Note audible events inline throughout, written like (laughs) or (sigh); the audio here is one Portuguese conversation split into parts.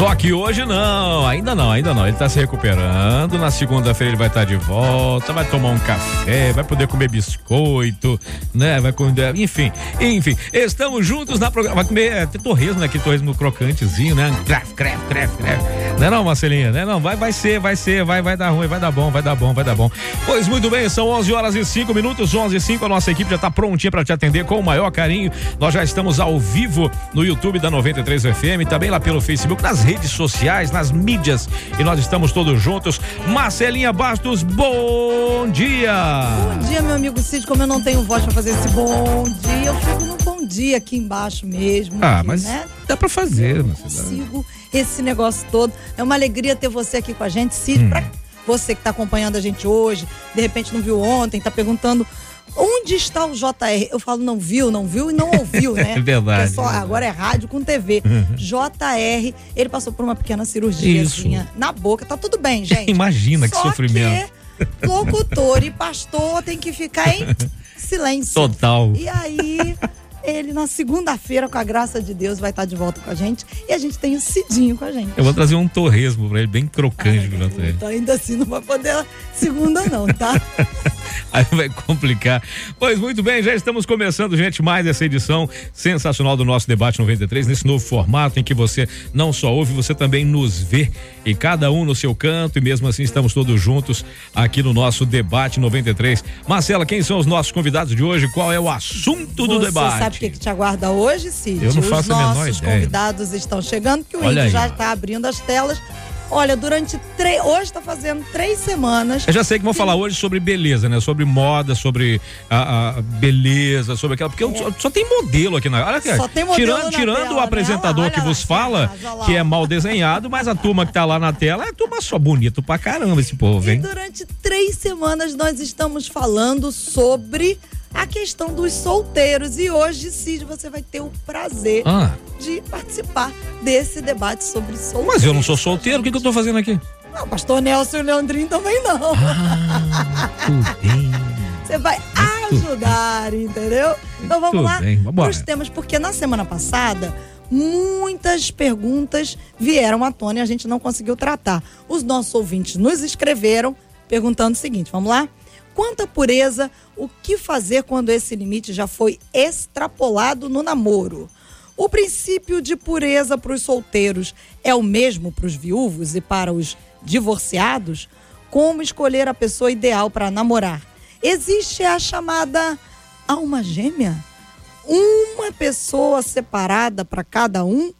Só que hoje não, ainda não, ainda não. Ele está se recuperando. Na segunda-feira ele vai estar tá de volta, vai tomar um café, vai poder comer biscoito, né? Vai comer, enfim, enfim. Estamos juntos na programa. Vai comer é, torresmo, né? Torresmo crocantezinho, né? Cref, cref, cref, cref. Não é não, Marcelinha? Não é não? Vai, vai ser, vai ser, vai, vai dar ruim, vai dar bom, vai dar bom, vai dar bom. Pois muito bem, são 11 horas e 5 minutos, 11 e 5. A nossa equipe já está prontinha para te atender com o maior carinho. Nós já estamos ao vivo no YouTube da 93 FM, também lá pelo Facebook, nas redes sociais, nas mídias e nós estamos todos juntos. Marcelinha Bastos, bom dia! Bom dia, meu amigo Cid. Como eu não tenho voz para fazer esse bom dia, eu fico no bom dia aqui embaixo mesmo. Ah, aqui, mas né? dá para fazer, eu consigo esse negócio todo. É uma alegria ter você aqui com a gente, Cid. Hum. Pra você que está acompanhando a gente hoje, de repente não viu ontem, está perguntando Onde está o JR? Eu falo, não viu, não viu e não ouviu, né? (laughs) É verdade. Só, agora é rádio com TV. Uhum. JR, ele passou por uma pequena cirurgia na boca. Tá tudo bem, gente. (laughs) Imagina que Só sofrimento. Que locutor e pastor tem que ficar em (laughs) silêncio. Total. E aí ele, na segunda-feira, com a graça de Deus, vai estar de volta com a gente. E a gente tem o Cidinho com a gente. Eu vou trazer um torresmo pra ele, bem crocante. Ai, pra então, ainda assim, não vai poder segunda, não, tá? (laughs) Aí vai complicar. Pois muito bem, já estamos começando, gente, mais essa edição sensacional do nosso debate 93, nesse novo formato em que você não só ouve, você também nos vê. E cada um no seu canto, e mesmo assim estamos todos juntos aqui no nosso debate 93. Marcela, quem são os nossos convidados de hoje? Qual é o assunto do você debate? Sabe o que, que, te aguarda hoje, Cid? Eu não faço os nossos convidados estão chegando, que o Olha Índio já está abrindo as telas. Olha, durante três. Hoje está fazendo três semanas. Eu já sei que vão falar hoje sobre beleza, né? Sobre moda, sobre a, a beleza, sobre aquela. Porque só, só tem modelo aqui na. Olha. É. Só tem modelo tirando tirando tela, o né? apresentador Olha que lá, vos fala, lá. que é mal desenhado, mas a turma que tá lá na tela é turma só bonito pra caramba esse povo, E hein? durante três semanas nós estamos falando sobre a questão dos solteiros. E hoje, Cid, você vai ter o prazer Ah, de participar desse debate sobre solteiros. mas eu não sou solteiro, o que, que eu tô fazendo aqui? Não, pastor Nelson e Leandrinho também não. Ah. Você vai ajudar, entendeu? Então vamos lá os temas, porque na semana passada muitas perguntas vieram à tona e a gente não conseguiu tratar. Os nossos ouvintes nos escreveram perguntando o seguinte: vamos lá? Quanto à pureza, o que fazer quando esse limite já foi extrapolado no namoro? O princípio de pureza para os solteiros é o mesmo para os viúvos e para os divorciados? Como escolher a pessoa ideal para namorar? Existe a chamada alma gêmea? Uma pessoa separada para cada um?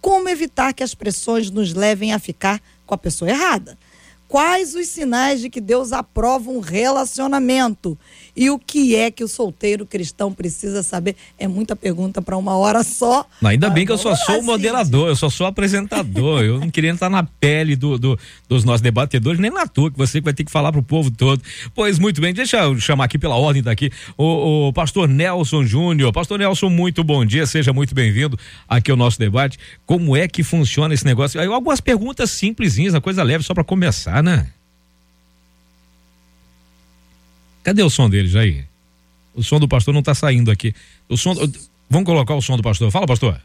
Como evitar que as pressões nos levem a ficar com a pessoa errada? Quais os sinais de que Deus aprova um relacionamento? E o que é que o solteiro cristão precisa saber? É muita pergunta para uma hora só. Não, ainda bem que eu só sou o moderador, eu só sou apresentador. eu não queria estar na pele do, do- dos nossos debatedores, nem na tua, que você vai ter que falar pro povo todo. Pois muito bem, deixa eu chamar aqui pela ordem daqui o, o pastor Nelson Júnior. Pastor Nelson, muito bom dia, seja muito bem-vindo aqui ao nosso debate. Como é que funciona esse negócio? Algumas perguntas simplesinhas, uma coisa leve só para começar, né? Cadê o som dele, Jair? O som do pastor não tá saindo aqui. O som. Vamos colocar o som do pastor. Fala, pastor.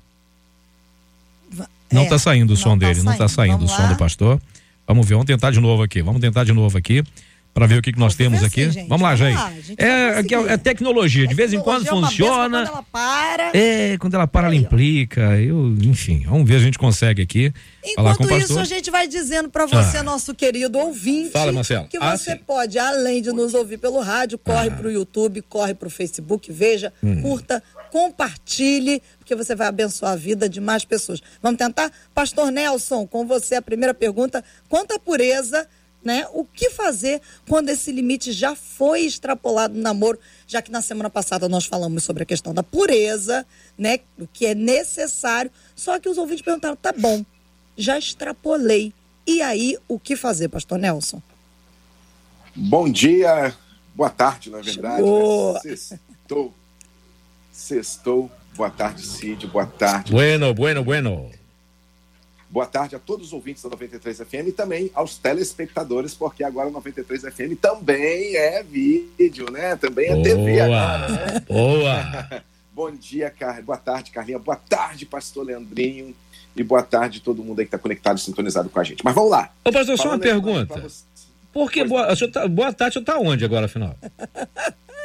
Não É, tá saindo o som tá dele, não tá saindo. saindo o Vamos som lá. do pastor. Vamos ver, vamos tentar de novo aqui. Vamos tentar de novo aqui para ver o que, que nós temos ver aqui. assim, gente. Vamos lá, Jair. É, é, é tecnologia, de vez em quando é funciona. Quando ela para. É, quando ela para, ela implica. Eu, enfim, vamos ver se a gente consegue aqui falar com o Enquanto pastor. isso, a gente vai dizendo para você, Ah. nosso querido ouvinte, Fala, Marcelo. que Ah, você sim. pode, além de nos ouvir pelo rádio, corre para o YouTube, corre para o Facebook, veja, Hum. curta, compartilhe, porque você vai abençoar a vida de mais pessoas. Vamos tentar? Pastor Nelson, com você a primeira pergunta. Quanto à pureza, né? O que fazer quando esse limite já foi extrapolado no namoro? Já que na semana passada nós falamos sobre a questão da pureza, né? O que é necessário. Só que os ouvintes perguntaram: tá bom, já extrapolei. E aí, o que fazer, Pastor Nelson? Bom dia, Boa tarde, na verdade. Né? Sextou. Sextou. Boa tarde, Cid. Boa tarde. Bueno, bueno, bueno. Boa tarde a todos os ouvintes da 93 FM e também aos telespectadores, porque agora 93 FM também é vídeo, né? Também é Boa. TV agora, né? Boa! (laughs) Bom dia, Car... boa tarde, Carlinha. Boa tarde, pastor Leandrinho. E boa tarde todo mundo aí que está conectado e sintonizado com a gente. Mas vamos lá. Ô, pastor, só uma pergunta. Por que boa, tá, boa tarde, você tá onde agora, afinal?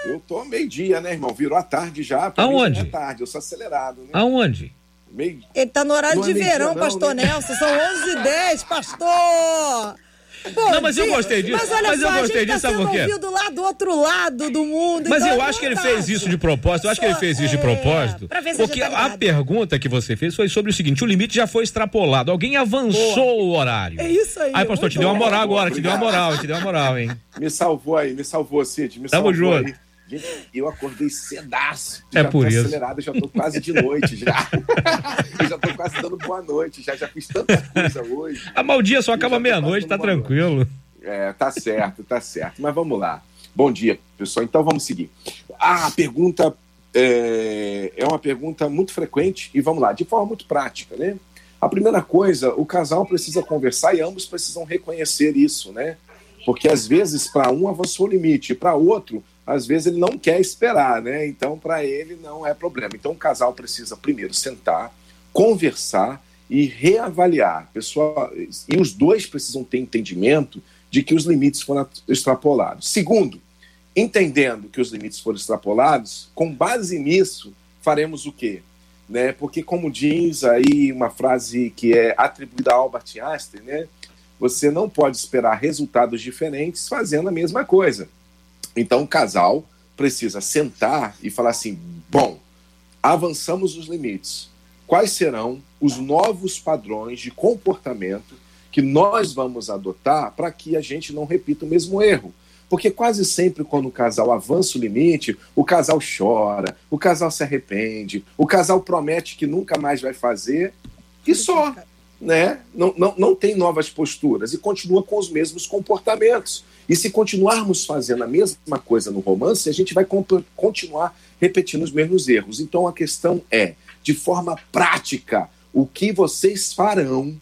Eu tô meio-dia, né, irmão? Virou a tarde já. Aonde? É tarde, eu sou acelerado, né? Aonde? Meio... Ele tá no horário Não de verão, não, pastor né? Nelson. São 11h10, pastor! Bom (laughs) Não, mas eu gostei disso. Mas olha Mas só, eu a gostei gente tá disso, sabe sendo por quê? ouvido lá do outro lado do mundo. Mas então eu é acho que ele fez isso de propósito. Eu acho que ele fez isso de É, propósito. pra ver se a Porque tá a pergunta que você fez foi sobre o seguinte: o limite já foi extrapolado. Alguém avançou o horário. É isso aí, Aí, pastor, te deu uma moral agora, te deu uma Obrigado. moral, te deu uma moral, hein? Me salvou aí, me salvou, Cid. Me Tamo salvou junto. aí. Gente, eu acordei cedaço. É já por isso. acelerado, já tô quase de noite já. eu (laughs) já tô quase dando boa noite, já, já fiz tanta coisa hoje. (laughs) A maldia só acaba meia-noite, tá tranquilo. É, tá certo, tá certo. Mas vamos lá. Bom dia, pessoal. Então vamos seguir. Ah, a pergunta é, é uma pergunta muito frequente e vamos lá, de forma muito prática, né? A primeira coisa, o casal precisa conversar e ambos precisam reconhecer isso, né? Porque às vezes para um avançou o limite, para outro, às vezes ele não quer esperar, né? Então para ele não é problema. Então o casal precisa primeiro sentar, conversar e reavaliar. Pessoal, e os dois precisam ter entendimento de que os limites foram extrapolados. Segundo, entendendo que os limites foram extrapolados, com base nisso, faremos o quê? Né? Porque, como diz aí uma frase que é atribuída a Albert Einstein, né? você não pode esperar resultados diferentes fazendo a mesma coisa. Então, o casal precisa sentar e falar assim: bom, avançamos os limites. Quais serão os novos padrões de comportamento que nós vamos adotar para que a gente não repita o mesmo erro? Porque quase sempre, quando o casal avança o limite, o casal chora, o casal se arrepende, o casal promete que nunca mais vai fazer e só. Né? Não, não, não tem novas posturas e continua com os mesmos comportamentos. E se continuarmos fazendo a mesma coisa no romance, a gente vai continuar repetindo os mesmos erros. Então a questão é, de forma prática, o que vocês farão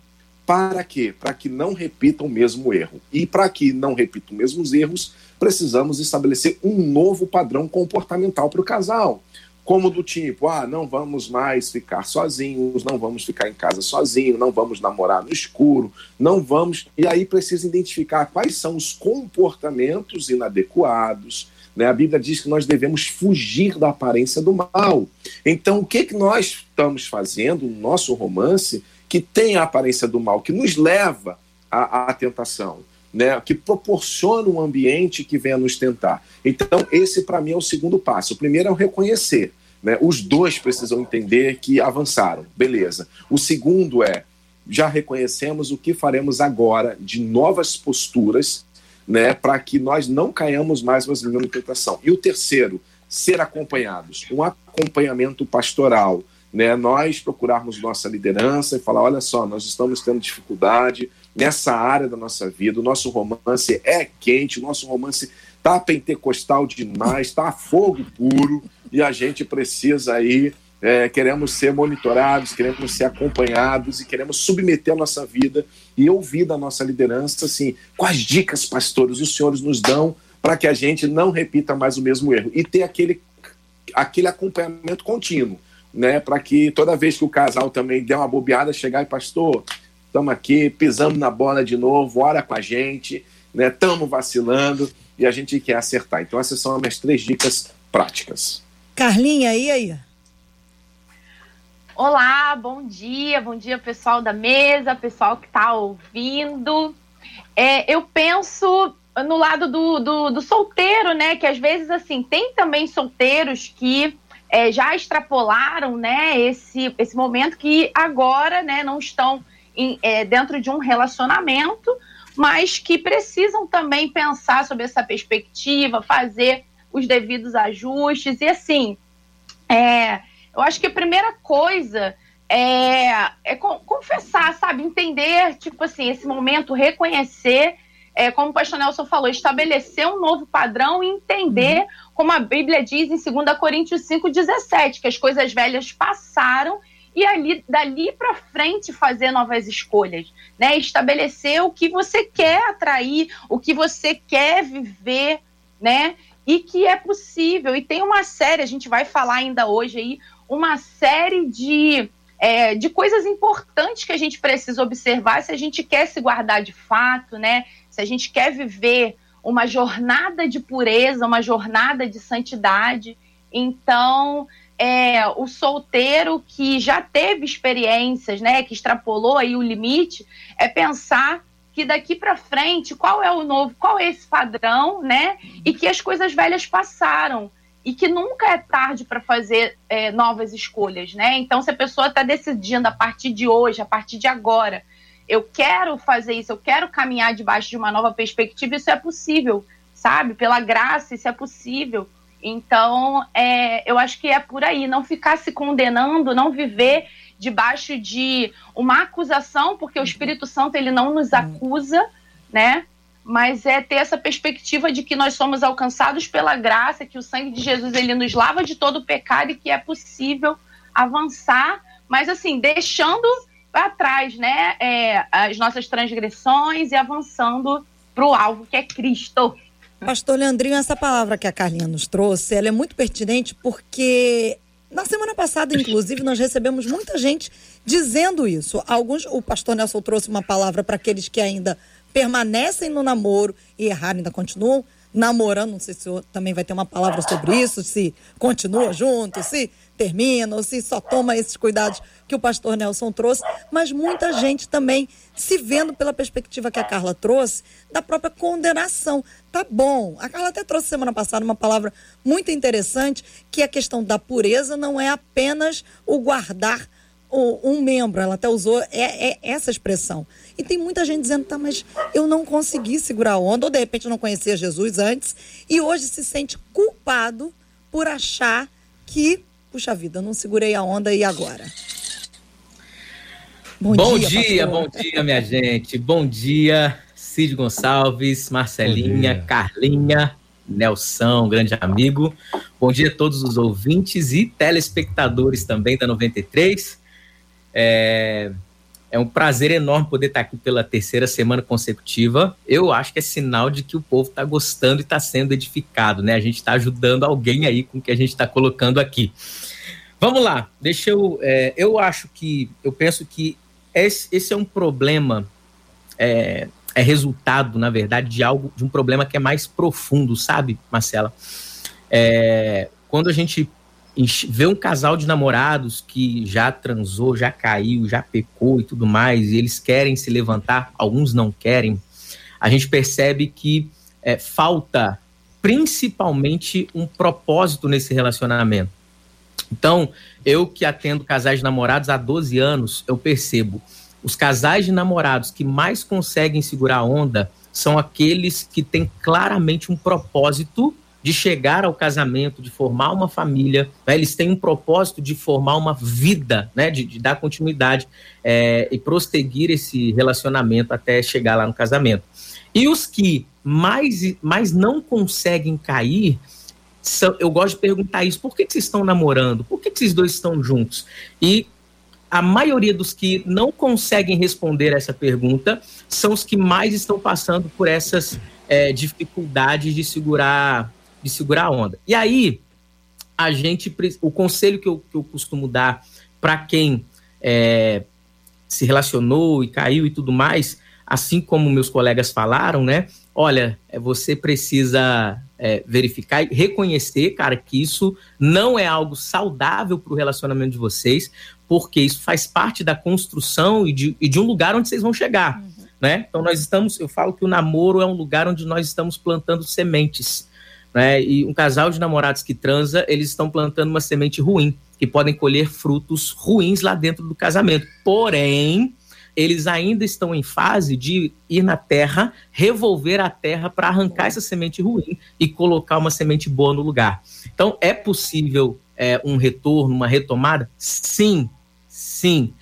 para quê? Para que não repitam o mesmo erro. E para que não repitam os mesmos erros, precisamos estabelecer um novo padrão comportamental para o casal. Como do tipo, ah, não vamos mais ficar sozinhos, não vamos ficar em casa sozinhos, não vamos namorar no escuro, não vamos. E aí precisa identificar quais são os comportamentos inadequados. Né? A Bíblia diz que nós devemos fugir da aparência do mal. Então, o que, que nós estamos fazendo no nosso romance que tem a aparência do mal, que nos leva à, à tentação? Né, que proporciona um ambiente que venha nos tentar. Então, esse para mim é o segundo passo. O primeiro é o reconhecer. Né? Os dois precisam entender que avançaram, beleza. O segundo é já reconhecemos o que faremos agora de novas posturas, né, para que nós não caiamos mais na mesma tentação. E o terceiro, ser acompanhados, um acompanhamento pastoral, né, nós procurarmos nossa liderança e falar, olha só, nós estamos tendo dificuldade nessa área da nossa vida, o nosso romance é quente, o nosso romance tá pentecostal demais, tá fogo puro, e a gente precisa aí, é, queremos ser monitorados, queremos ser acompanhados e queremos submeter a nossa vida e ouvir da nossa liderança, assim, quais dicas, pastores, os senhores nos dão para que a gente não repita mais o mesmo erro. E ter aquele, aquele acompanhamento contínuo, né, para que toda vez que o casal também der uma bobeada, chegar e pastor, estamos aqui, pisamos na bola de novo, ora com a gente, né? Estamos vacilando e a gente quer acertar. Então, essas são as minhas três dicas práticas. Carlinha, e aí? Olá, bom dia, bom dia pessoal da mesa, pessoal que está ouvindo. É, eu penso no lado do, do, do, solteiro, né? Que às vezes assim tem também solteiros que é, já extrapolaram, né? Esse, esse momento que agora, né? Não estão em, é, dentro de um relacionamento, mas que precisam também pensar sobre essa perspectiva, fazer os devidos ajustes e assim. É, eu acho que a primeira coisa é, é confessar, sabe? Entender, tipo assim, esse momento, reconhecer é, como o pastor Nelson falou, estabelecer um novo padrão e entender, uhum. como a Bíblia diz em 2 Coríntios 5,17, que as coisas velhas passaram e ali dali para frente fazer novas escolhas, né? Estabelecer o que você quer atrair, o que você quer viver, né? E que é possível. E tem uma série, a gente vai falar ainda hoje aí, uma série de, é, de coisas importantes que a gente precisa observar se a gente quer se guardar de fato, né? Se a gente quer viver uma jornada de pureza, uma jornada de santidade. Então, é, o solteiro que já teve experiências, né, que extrapolou aí o limite, é pensar que daqui para frente qual é o novo, qual é esse padrão, né, e que as coisas velhas passaram e que nunca é tarde para fazer é, novas escolhas, né? Então, se a pessoa está decidindo a partir de hoje, a partir de agora, eu quero fazer isso, eu quero caminhar debaixo de uma nova perspectiva, isso é possível, sabe? Pela graça, isso é possível. Então, é, eu acho que é por aí, não ficar se condenando, não viver debaixo de uma acusação, porque o Espírito Santo ele não nos acusa, né? Mas é ter essa perspectiva de que nós somos alcançados pela graça, que o sangue de Jesus ele nos lava de todo o pecado e que é possível avançar, mas assim, deixando atrás, né, é, as nossas transgressões e avançando para o alvo que é Cristo. Pastor Leandrinho, essa palavra que a Carlinha nos trouxe, ela é muito pertinente porque na semana passada, inclusive, nós recebemos muita gente dizendo isso. Alguns, o pastor Nelson trouxe uma palavra para aqueles que ainda permanecem no namoro e erraram, ainda continuam namorando. Não sei se o também vai ter uma palavra sobre isso, se continua junto, se termina, ou se só toma esses cuidados que o pastor Nelson trouxe, mas muita gente também se vendo pela perspectiva que a Carla trouxe, da própria condenação. Tá bom. A Carla até trouxe semana passada uma palavra muito interessante, que a questão da pureza não é apenas o guardar um membro, ela até usou é, é essa expressão. E tem muita gente dizendo, tá, mas eu não consegui segurar a onda, ou de repente não conhecia Jesus antes, e hoje se sente culpado por achar que puxa vida, não segurei a onda e agora? Bom, bom dia, dia bom dia, minha gente. Bom dia, Cid Gonçalves, Marcelinha, Carlinha, Nelson, grande amigo. Bom dia a todos os ouvintes e telespectadores também da 93. É, é um prazer enorme poder estar aqui pela terceira semana consecutiva. Eu acho que é sinal de que o povo está gostando e está sendo edificado, né? A gente está ajudando alguém aí com o que a gente está colocando aqui. Vamos lá, deixa eu. É, eu acho que. Eu penso que esse, esse é um problema. É, é, resultado, na verdade, de algo, de um problema que é mais profundo, sabe, Marcela? É, quando a gente vê um casal de namorados que já transou, já caiu, já pecou e tudo mais, e eles querem se levantar, alguns não querem, a gente percebe que é, falta principalmente um propósito nesse relacionamento. Então, eu que atendo casais de namorados há 12 anos, eu percebo os casais de namorados que mais conseguem segurar a onda são aqueles que têm claramente um propósito de chegar ao casamento, de formar uma família, né? eles têm um propósito de formar uma vida, né? de, de dar continuidade é, e prosseguir esse relacionamento até chegar lá no casamento. E os que mais, mais não conseguem cair são, eu gosto de perguntar isso: por que, que vocês estão namorando? Por que, que vocês dois estão juntos? E a maioria dos que não conseguem responder essa pergunta são os que mais estão passando por essas é, dificuldades de segurar, de segurar a onda. E aí, a gente, o conselho que eu, que eu costumo dar para quem é, se relacionou e caiu e tudo mais, assim como meus colegas falaram, né? Olha, é, você precisa é, verificar e reconhecer, cara, que isso não é algo saudável para o relacionamento de vocês, porque isso faz parte da construção e de, e de um lugar onde vocês vão chegar, uhum. né? Então nós estamos, eu falo que o namoro é um lugar onde nós estamos plantando sementes, né? E um casal de namorados que transa, eles estão plantando uma semente ruim, que podem colher frutos ruins lá dentro do casamento. Porém, eles ainda estão em fase de ir na terra, revolver a terra para arrancar essa semente ruim e colocar uma semente boa no lugar. Então, é possível é, um retorno, uma retomada? Sim, sim.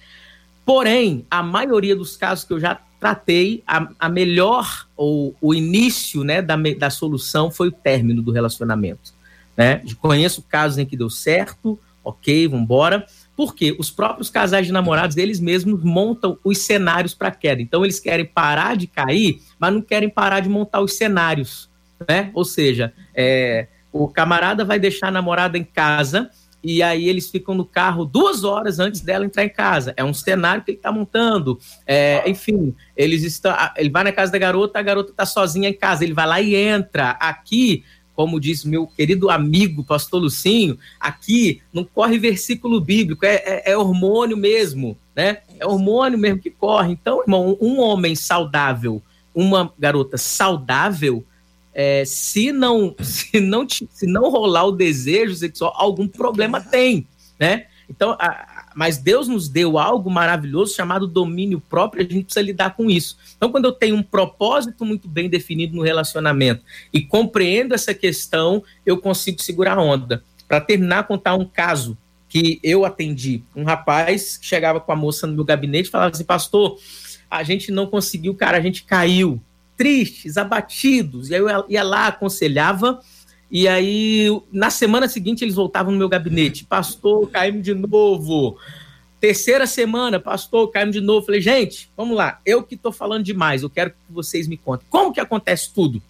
Porém, a maioria dos casos que eu já tratei a, a melhor, ou o início né, da, da solução foi o término do relacionamento. Né? Conheço casos em que deu certo, ok, vamos embora. Porque os próprios casais de namorados, eles mesmos montam os cenários para queda. Então, eles querem parar de cair, mas não querem parar de montar os cenários. Né? Ou seja, é, o camarada vai deixar a namorada em casa e aí eles ficam no carro duas horas antes dela entrar em casa. É um cenário que ele está montando. É, enfim, eles estão. Ele vai na casa da garota, a garota está sozinha em casa. Ele vai lá e entra. Aqui, como diz meu querido amigo pastor Lucinho, aqui não corre versículo bíblico, é, é, é hormônio mesmo, né? É hormônio mesmo que corre. Então, irmão, um homem saudável, uma garota saudável, é, se não se não se não rolar o desejo sexual, algum problema tem, né? Então, a, mas Deus nos deu algo maravilhoso chamado domínio próprio, a gente precisa lidar com isso. Então, quando eu tenho um propósito muito bem definido no relacionamento e compreendo essa questão, eu consigo segurar a onda. Para terminar, contar um caso que eu atendi. Um rapaz chegava com a moça no meu gabinete e falava assim: Pastor, a gente não conseguiu, cara, a gente caiu tristes, abatidos. E aí eu ia lá, aconselhava. E aí, na semana seguinte, eles voltavam no meu gabinete. Pastor, caímos de novo. Terceira semana, pastor, caímos de novo. Falei, gente, vamos lá. Eu que estou falando demais, eu quero que vocês me contem. Como que acontece tudo?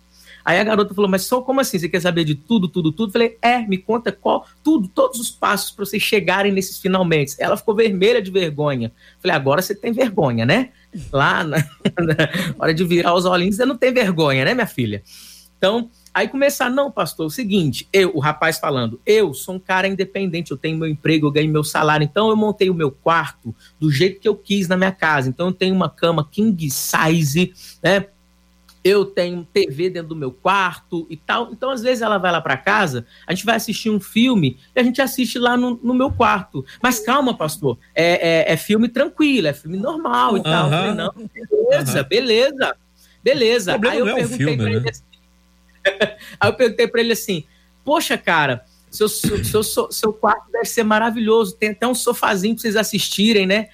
Aí a garota falou, mas só como assim? Você quer saber de tudo, tudo, tudo? Falei, é, me conta qual, tudo, todos os passos para vocês chegarem nesses finalmente. Ela ficou vermelha de vergonha. Falei, agora você tem vergonha, né? Lá na, (laughs) na hora de virar os olhinhos, você não tem vergonha, né, minha filha? Então, aí começar, não, pastor, é o seguinte, eu, o rapaz falando, eu sou um cara independente, eu tenho meu emprego, eu ganho meu salário, então eu montei o meu quarto do jeito que eu quis na minha casa. Então eu tenho uma cama king size, né? Eu tenho TV dentro do meu quarto e tal. Então, às vezes, ela vai lá para casa, a gente vai assistir um filme e a gente assiste lá no, no meu quarto. Mas calma, pastor, é, é, é, filme tranquilo, é filme normal e tal. Eu falei, não, beleza, beleza, beleza. Aí eu perguntei filme, pra ele né? assim. (laughs) Aí eu perguntei para ele assim: Poxa, cara, seu, seu, seu, seu quarto deve ser maravilhoso, tem até um sofazinho para vocês assistirem, né?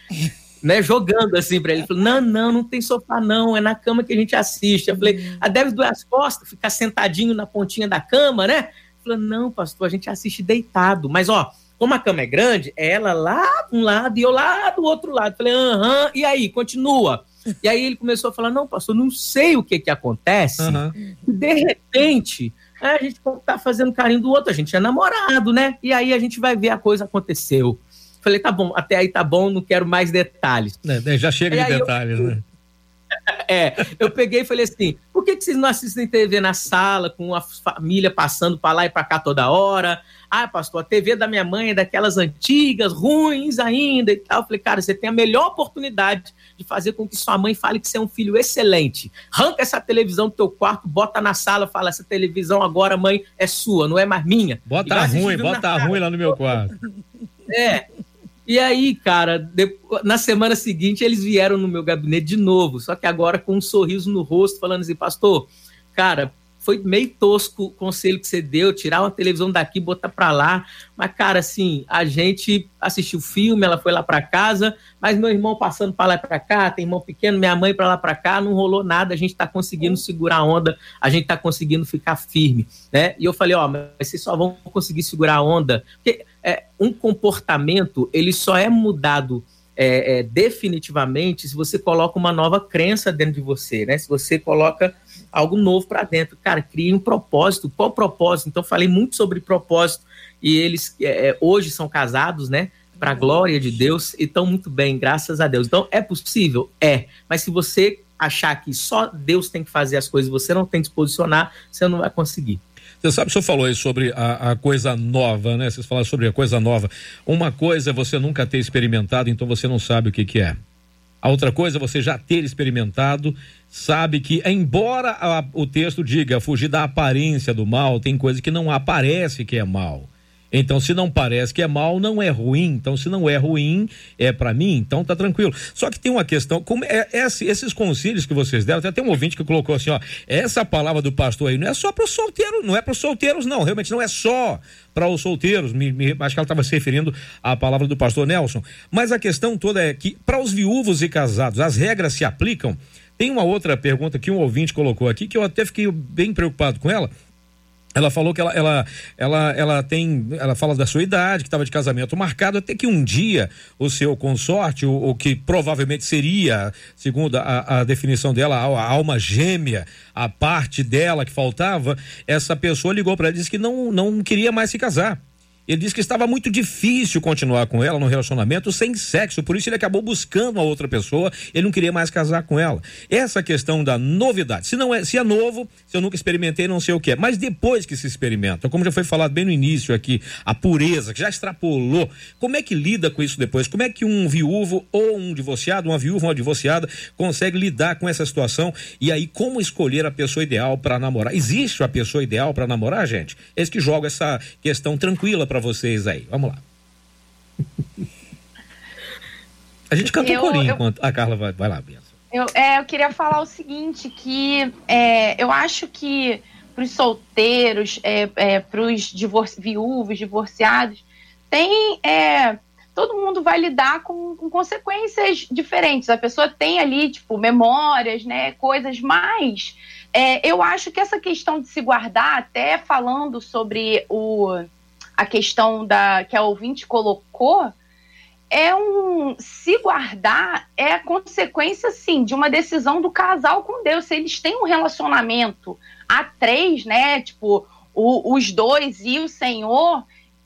Né, jogando assim para ele. Ele falou: não, não, não tem sofá, não, é na cama que a gente assiste. Eu falei: uhum. ah, deve doer as costas, ficar sentadinho na pontinha da cama, né? Ele falou: não, pastor, a gente assiste deitado. Mas, ó, como a cama é grande, é ela lá de um lado e eu lá do outro lado. Eu falei: aham, e aí, continua. E aí ele começou a falar: não, pastor, não sei o que que acontece. Uhum. De repente. A gente tá fazendo carinho do outro, a gente é namorado, né? E aí a gente vai ver a coisa aconteceu. Falei, tá bom, até aí tá bom, não quero mais detalhes. É, já chega de detalhes, eu... né? (laughs) É, eu peguei e falei assim: por que, que vocês não assistem TV na sala, com a família passando para lá e para cá toda hora? Ah, pastor, a TV da minha mãe é daquelas antigas, ruins ainda e tal. Eu falei, cara, você tem a melhor oportunidade de fazer com que sua mãe fale que você é um filho excelente. Arranca essa televisão do teu quarto, bota na sala, fala: essa televisão agora, mãe, é sua, não é mais minha. Bota ruim, bota ruim lá no meu quarto. É, e aí, cara, depois, na semana seguinte eles vieram no meu gabinete de novo, só que agora com um sorriso no rosto, falando assim, pastor, cara, foi meio tosco o conselho que você deu, tirar uma televisão daqui, botar para lá. Mas, cara, assim, a gente assistiu o filme, ela foi lá para casa, mas meu irmão passando para lá e para cá, tem irmão pequeno, minha mãe para lá para cá, não rolou nada, a gente está conseguindo segurar a onda, a gente está conseguindo ficar firme, né? E eu falei, ó, mas vocês só vão conseguir segurar a onda, porque é, um comportamento, ele só é mudado é, é, definitivamente se você coloca uma nova crença dentro de você, né? Se você coloca algo novo para dentro. Cara, crie um propósito. Qual propósito? Então, falei muito sobre propósito e eles é, é hoje são casados, né? Para a glória de Deus e estão muito bem, graças a Deus. Então, é possível? É. Mas se você achar que só Deus tem que fazer as coisas, você não tem que se posicionar, você não vai conseguir. Você sabe, o senhor falou aí sobre a, a, coisa nova, né? Vocês falaram sobre a coisa nova. Uma coisa é você nunca ter experimentado, então você não sabe o que, que é. A outra coisa é você já ter experimentado, sabe que, embora a, o texto diga fugir da aparência do mal, tem coisa que não aparece que é mal. Então, se não parece que é mal, não é ruim. Então, se não é ruim, é para mim, então tá tranquilo. Só que tem uma questão, como é, é, esses conselhos que vocês deram, até tem um ouvinte que colocou assim, ó, essa palavra do pastor aí não é só para os solteiros, não é para os solteiros não, realmente não é só para os solteiros. Me, me, acho que ela estava se referindo à palavra do pastor Nelson. Mas a questão toda é que para os viúvos e casados, as regras se aplicam Tem uma outra pergunta que um ouvinte colocou aqui que eu até fiquei bem preocupado com ela. Ela falou que ela, ela, ela, ela tem. Ela fala da sua idade, que estava de casamento marcado, até que um dia o seu consorte, o, o que provavelmente seria, segundo a, a definição dela, a, alma gêmea, a parte dela que faltava, essa pessoa ligou para ela e disse que não, não queria mais se casar. Ele disse que estava muito difícil continuar com ela no relacionamento sem sexo, por isso ele acabou buscando uma outra pessoa, ele não queria mais casar com ela. Essa questão da novidade, se não é, se é novo, se eu nunca experimentei, não sei o que é, mas depois que se experimenta, como já foi falado bem no início aqui, a pureza, que já extrapolou, como é que lida com isso depois? Como é que um viúvo ou um divorciado, uma viúva ou uma divorciada consegue lidar com essa situação e aí como escolher a pessoa ideal para namorar? Existe a pessoa ideal para namorar, gente? Eles que jogam essa questão tranquila para para vocês aí. Vamos lá. A gente canta eu, um corinho eu, enquanto a Carla vai, vai lá, Benção. Eu, é, eu queria falar o seguinte, que é, eu acho que para os solteiros, é, é, para os divorci viúvos, divorciados, tem. É, todo mundo vai lidar com, com, consequências diferentes. A pessoa tem ali, tipo, memórias, né? Coisas mais. É, eu acho que essa questão de se guardar, até falando sobre o a questão da que a ouvinte colocou, é um se guardar é a consequência sim de uma decisão do casal com Deus. Se eles têm um relacionamento a três, né? Tipo, o, os dois e o Senhor,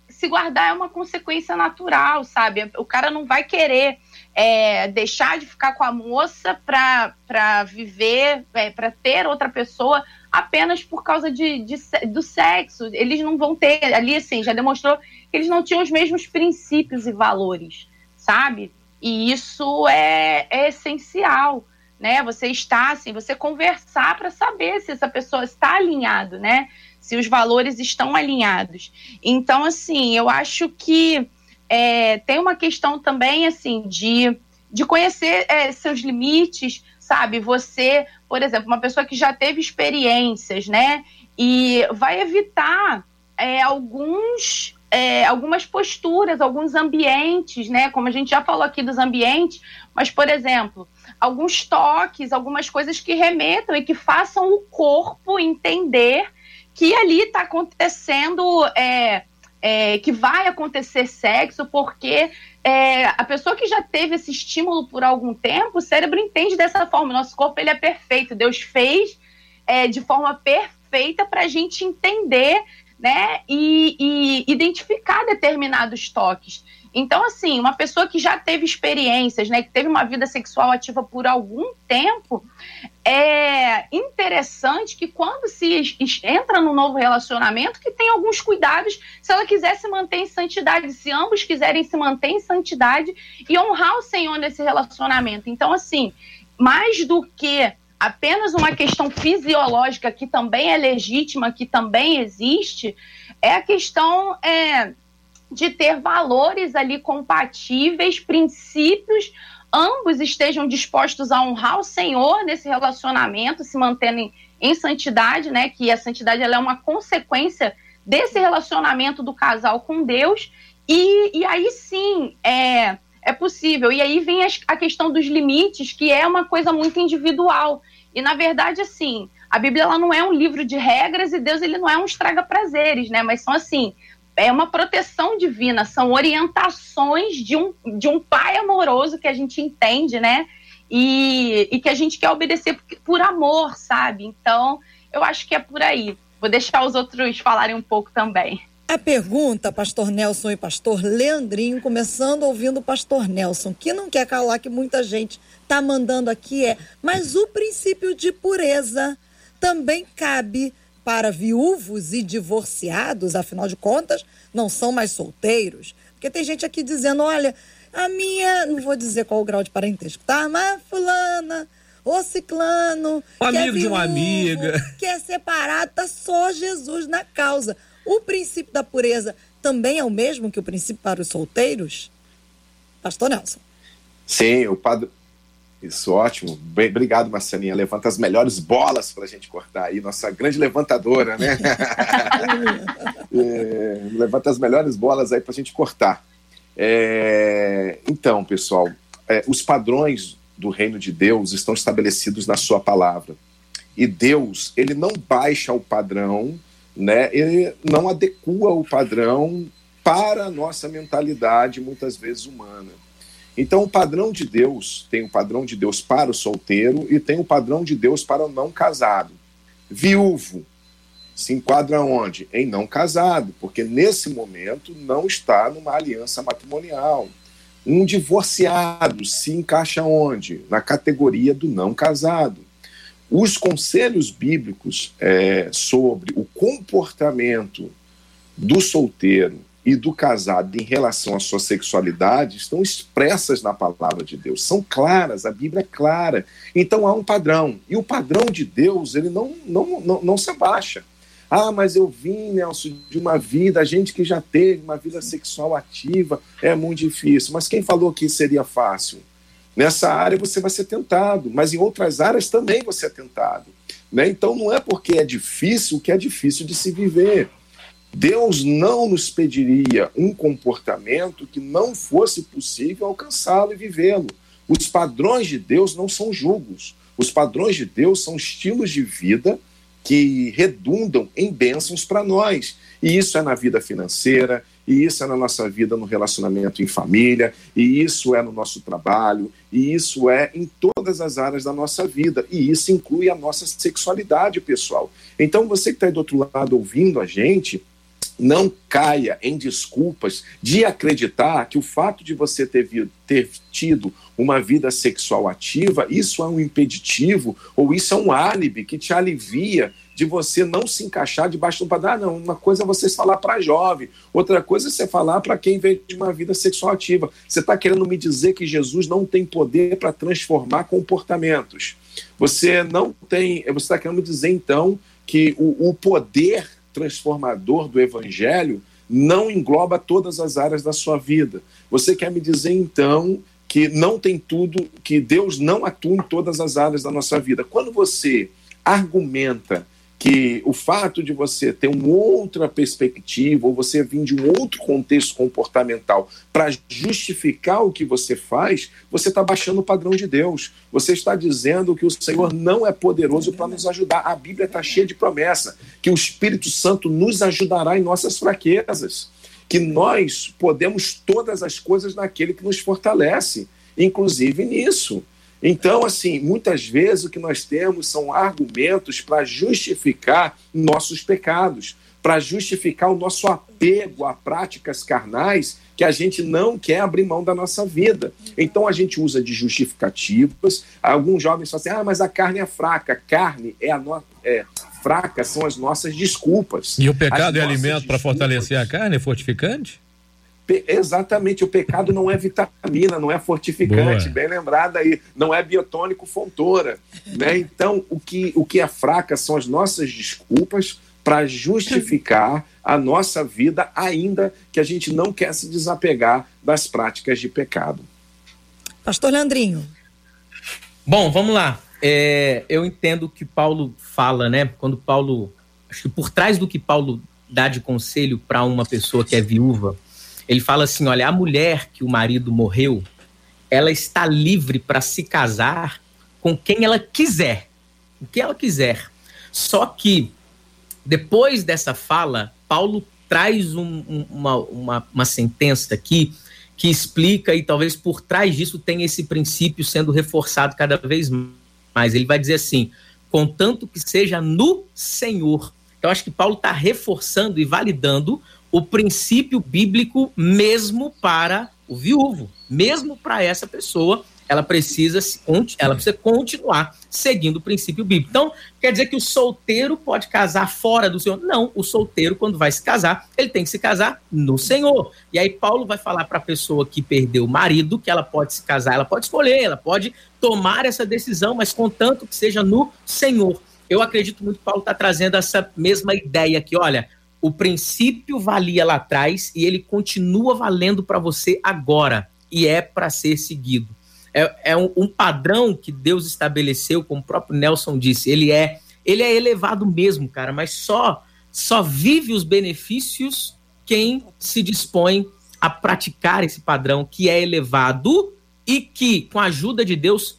se guardar é uma consequência natural, sabe? O cara não vai querer é, deixar de ficar com a moça para viver, é, para ter outra pessoa apenas por causa de, de, do sexo. Eles não vão ter, ali assim, já demonstrou que eles não tinham os mesmos princípios e valores, sabe? E isso é, é essencial, né? Você está assim, você conversar para saber se essa pessoa está alinhado, né? Se os valores estão alinhados. Então, assim, eu acho que é, tem uma questão também, assim, de, de conhecer é, seus limites, sabe? Você, por exemplo, uma pessoa que já teve experiências, né? E vai evitar é, alguns, é, algumas posturas, alguns ambientes, né? Como a gente já falou aqui dos ambientes, mas, por exemplo, alguns toques, algumas coisas que remetam e que façam o corpo entender que ali está acontecendo. É, é, que vai acontecer sexo, porque é, a pessoa que já teve esse estímulo por algum tempo, o cérebro entende dessa forma. Nosso corpo ele é perfeito. Deus fez é, de forma perfeita para a gente entender né, e, e identificar determinados toques. Então, assim, uma pessoa que já teve experiências, né, que teve uma vida sexual ativa por algum tempo, é interessante que quando se entra num novo relacionamento, que tem alguns cuidados se ela quiser se manter em santidade, se ambos quiserem se manter em santidade e honrar o Senhor nesse relacionamento. Então, assim, mais do que apenas uma questão fisiológica que também é legítima, que também existe, é a questão é, de ter valores ali compatíveis, princípios, ambos estejam dispostos a honrar o Senhor nesse relacionamento, se mantendo em, em santidade, né? Que a santidade é uma consequência desse relacionamento do casal com Deus. E, e aí sim é, é possível. E aí vem a, a questão dos limites, que é uma coisa muito individual. E na verdade, assim, a Bíblia ela não é um livro de regras e Deus ele não é um estraga prazeres, né? Mas são assim é uma proteção divina, são orientações de um, de um pai amoroso que a gente entende, né? E, e que a gente quer obedecer por, por amor, sabe? Então, eu acho que é por aí. Vou deixar os outros falarem um pouco também. A pergunta, pastor Nelson e pastor Leandrinho, começando ouvindo o pastor Nelson, que não quer calar que muita gente está mandando aqui é, mas o princípio de pureza também cabe para viúvos e divorciados, afinal de contas, não são mais solteiros. Porque tem gente aqui dizendo: olha, a minha, não vou dizer qual o grau de parentesco, tá? Mas fulana, o ciclano, um amigo é viúvo, de uma amiga, (laughs) que é separado, tá só Jesus na causa. O princípio da pureza também é o mesmo que o princípio para os solteiros? Pastor Nelson. Sim, o padre, isso, ótimo. Bem, obrigado, Marcelinha. Levanta as melhores bolas para a gente cortar aí, nossa grande levantadora, né? (laughs) é, levanta as melhores bolas aí para a gente cortar. É, então, pessoal, é, os padrões do reino de Deus estão estabelecidos na sua palavra. E Deus, ele não baixa o padrão, né? Ele não adequa o padrão para a nossa mentalidade muitas vezes humana. Então, o padrão de Deus tem o padrão de Deus para o solteiro e tem o padrão de Deus para o não casado. Viúvo se enquadra onde? Em não casado, porque nesse momento não está numa aliança matrimonial. Um divorciado se encaixa onde? Na categoria do não casado. Os conselhos bíblicos é, sobre o comportamento do solteiro e do casado em relação à sua sexualidade estão expressas na palavra de Deus, são claras, a Bíblia é clara. Então há um padrão, e o padrão de Deus ele não, não, não, não se abaixa. Ah, mas eu vim, Nelson, de uma vida, a gente que já teve uma vida sexual ativa, é muito difícil. Mas quem falou que seria fácil? Nessa área você vai ser tentado, mas em outras áreas também você é tentado. Né? Então não é porque é difícil que é difícil de se viver. Deus não nos pediria um comportamento que não fosse possível alcançá-lo e vivê-lo. Os padrões de Deus não são julgos. Os padrões de Deus são estilos de vida que redundam em bênçãos para nós. E isso é na vida financeira, e isso é na nossa vida no relacionamento em família, e isso é no nosso trabalho, e isso é em todas as áreas da nossa vida, e isso inclui a nossa sexualidade pessoal. Então, você que está aí do outro lado ouvindo a gente, não caia em desculpas de acreditar que o fato de você ter, ter, tido uma vida sexual ativa, isso é um impeditivo ou isso é um álibi que te alivia de você não se encaixar debaixo do padrão. Ah, não, uma coisa é você falar para jovem, outra coisa é você falar para quem vem de uma vida sexual ativa. Você está querendo me dizer que Jesus não tem poder para transformar comportamentos. Você não tem. Você está querendo me dizer, então, que o, o poder transformador do evangelho não engloba todas as áreas da sua vida. Você quer me dizer então que não tem tudo, que Deus não atua em todas as áreas da nossa vida. Quando você argumenta que o fato de você ter uma outra perspectiva ou você vir de um outro contexto comportamental para justificar o que você faz, você está baixando o padrão de Deus. Você está dizendo que o Senhor não é poderoso para nos ajudar. A Bíblia está cheia de promessa que o Espírito Santo nos ajudará em nossas fraquezas, que nós podemos todas as coisas naquele que nos fortalece, inclusive nisso. Então, assim, muitas vezes o que nós temos são argumentos para justificar nossos pecados, para justificar o nosso apego a práticas carnais que a gente não quer abrir mão da nossa vida. Então a gente usa de justificativas. Alguns jovens falam assim: ah, mas a carne é fraca. Carne é a no... é, fraca, são as nossas desculpas. E o pecado as é alimento para fortalecer a carne, é fortificante? Exatamente, o pecado não é vitamina, não é fortificante, Boa. bem lembrado aí, não é biotônico fontora. Né? Então, o que, o que é fraca são as nossas desculpas para justificar a nossa vida, ainda que a gente não quer se desapegar das práticas de pecado. Pastor Leandrinho. Bom, vamos lá. É, eu entendo o que Paulo fala, né? Quando Paulo. Acho que por trás do que Paulo dá de conselho para uma pessoa que é viúva, ele fala assim: olha, a mulher que o marido morreu, ela está livre para se casar com quem ela quiser, o que ela quiser. Só que depois dessa fala, Paulo traz um, um, uma, uma, uma sentença aqui que explica e talvez por trás disso tenha esse princípio sendo reforçado cada vez mais. Ele vai dizer assim: contanto que seja no Senhor. Então, acho que Paulo está reforçando e validando o princípio bíblico mesmo para o viúvo, mesmo para essa pessoa, ela precisa ela precisa continuar seguindo o princípio bíblico. Então, quer dizer que o solteiro pode casar fora do Senhor? Não, o solteiro quando vai se casar, ele tem que se casar no Senhor. E aí Paulo vai falar para a pessoa que perdeu o marido que ela pode se casar, ela pode escolher, ela pode tomar essa decisão, mas contanto que seja no Senhor. Eu acredito muito que Paulo está trazendo essa mesma ideia aqui. Olha, o princípio valia lá atrás e ele continua valendo para você agora e é para ser seguido. É, é um, um, padrão que Deus estabeleceu, como o próprio Nelson disse. Ele é ele é elevado mesmo, cara, mas só só vive os benefícios quem se dispõe a praticar esse padrão que é elevado e que, com a ajuda de Deus,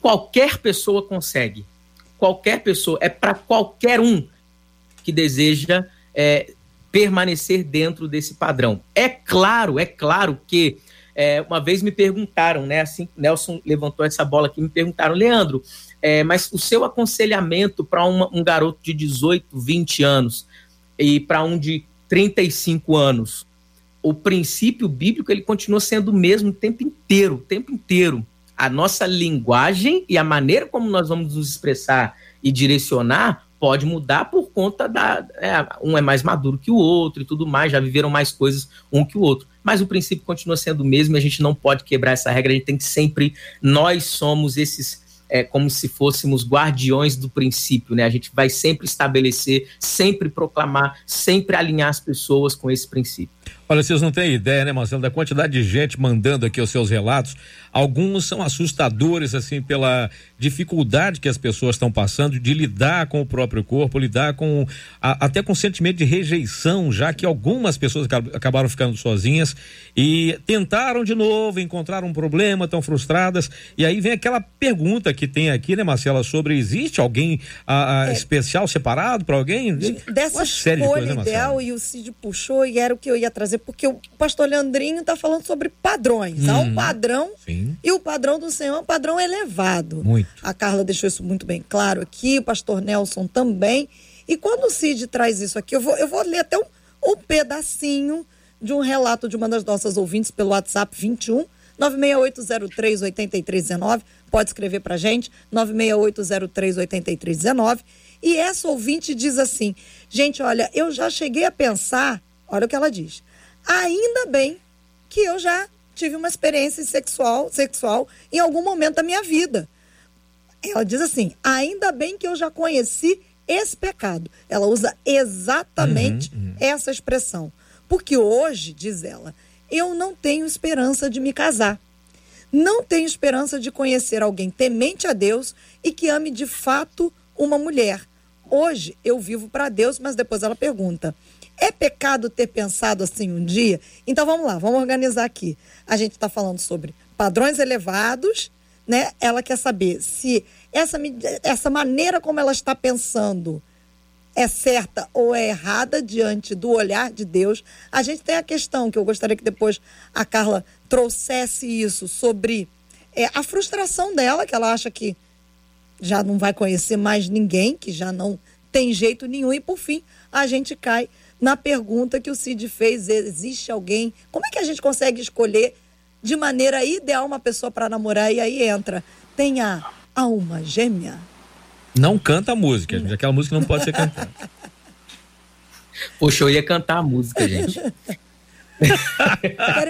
qualquer pessoa consegue. Qualquer pessoa, é para qualquer um que deseja é, permanecer dentro desse padrão. É claro, é claro que é, uma vez me perguntaram, né? Assim, Nelson levantou essa bola aqui, me perguntaram, Leandro, é, mas o seu aconselhamento para um garoto de 18, 20 anos e para um de 35 anos, o princípio bíblico ele continua sendo o mesmo o tempo inteiro, o tempo inteiro. A nossa linguagem e a maneira como nós vamos nos expressar e direcionar pode mudar por conta da. É, um é mais maduro que o outro e tudo mais, já viveram mais coisas um que o outro. Mas o princípio continua sendo o mesmo e a gente não pode quebrar essa regra, a gente tem que sempre. Nós somos esses é como se fôssemos guardiões do princípio, né? A gente vai sempre estabelecer, sempre proclamar, sempre alinhar as pessoas com esse princípio. Olha, vocês não têm ideia, né, Marcelo, da quantidade de gente mandando aqui os seus relatos. Alguns são assustadores, assim, pela dificuldade que as pessoas estão passando de lidar com o próprio corpo, lidar com a, até com sentimento de rejeição, já que algumas pessoas acabaram ficando sozinhas e tentaram de novo, encontraram um problema, estão frustradas. E aí vem aquela pergunta que tem aqui, né, Marcela, sobre existe alguém a, a é, especial separado para alguém? Dessa Uma escolha coisa, né, ideal, e o Cid puxou, e era o que eu ia trazer, porque o pastor Leandrinho está falando sobre padrões. Hum, Há um uhum. padrão sim. E o padrão do Senhor é um padrão elevado. Muito. A Carla deixou isso muito bem claro aqui, o pastor Nelson também. E quando o Cid traz isso aqui, eu vou, eu vou ler até um, um pedacinho de um relato de uma das nossas ouvintes pelo WhatsApp 21 96803 8319. Pode escrever para gente, 96803 8319. E essa ouvinte diz assim: gente, olha, eu já cheguei a pensar, olha o que ela diz. Ainda bem que eu já tive uma experiência sexual, sexual em algum momento da minha vida. Ela diz assim: ainda bem que eu já conheci esse pecado. Ela usa exatamente uhum, uhum. essa expressão. Porque hoje, diz ela, eu não tenho esperança de me casar. Não tenho esperança de conhecer alguém temente a Deus e que ame de fato uma mulher. Hoje eu vivo para Deus, mas depois ela pergunta: é pecado ter pensado assim um dia? Então vamos lá, vamos organizar aqui. A gente está falando sobre padrões elevados, né? Ela quer saber se essa, essa maneira como ela está pensando é certa ou é errada diante do olhar de Deus. A gente tem a questão que eu gostaria que depois a Carla trouxesse isso sobre é, a frustração dela, que ela acha que já não vai conhecer mais ninguém, que já não tem jeito nenhum. E por fim, a gente cai na pergunta que o Cid fez: existe alguém? Como é que a gente consegue escolher de maneira ideal uma pessoa para namorar? E aí entra, tem a alma gêmea? Não canta a música, gente. Aquela música não pode ser cantada. Poxa, eu ia cantar a música, gente. (laughs)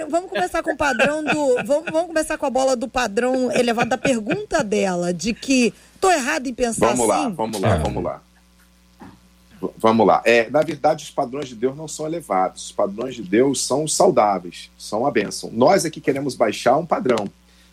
vamos começar com o padrão do. Vamos, vamos, começar com a bola do padrão elevado da pergunta dela, de que tô errado em pensar vamos assim. Lá, vamos lá, vamos lá. Vamos lá. É, na verdade, os padrões de Deus não são elevados. Os padrões de Deus são saudáveis, são a bênção. Nós aqui queremos baixar um padrão.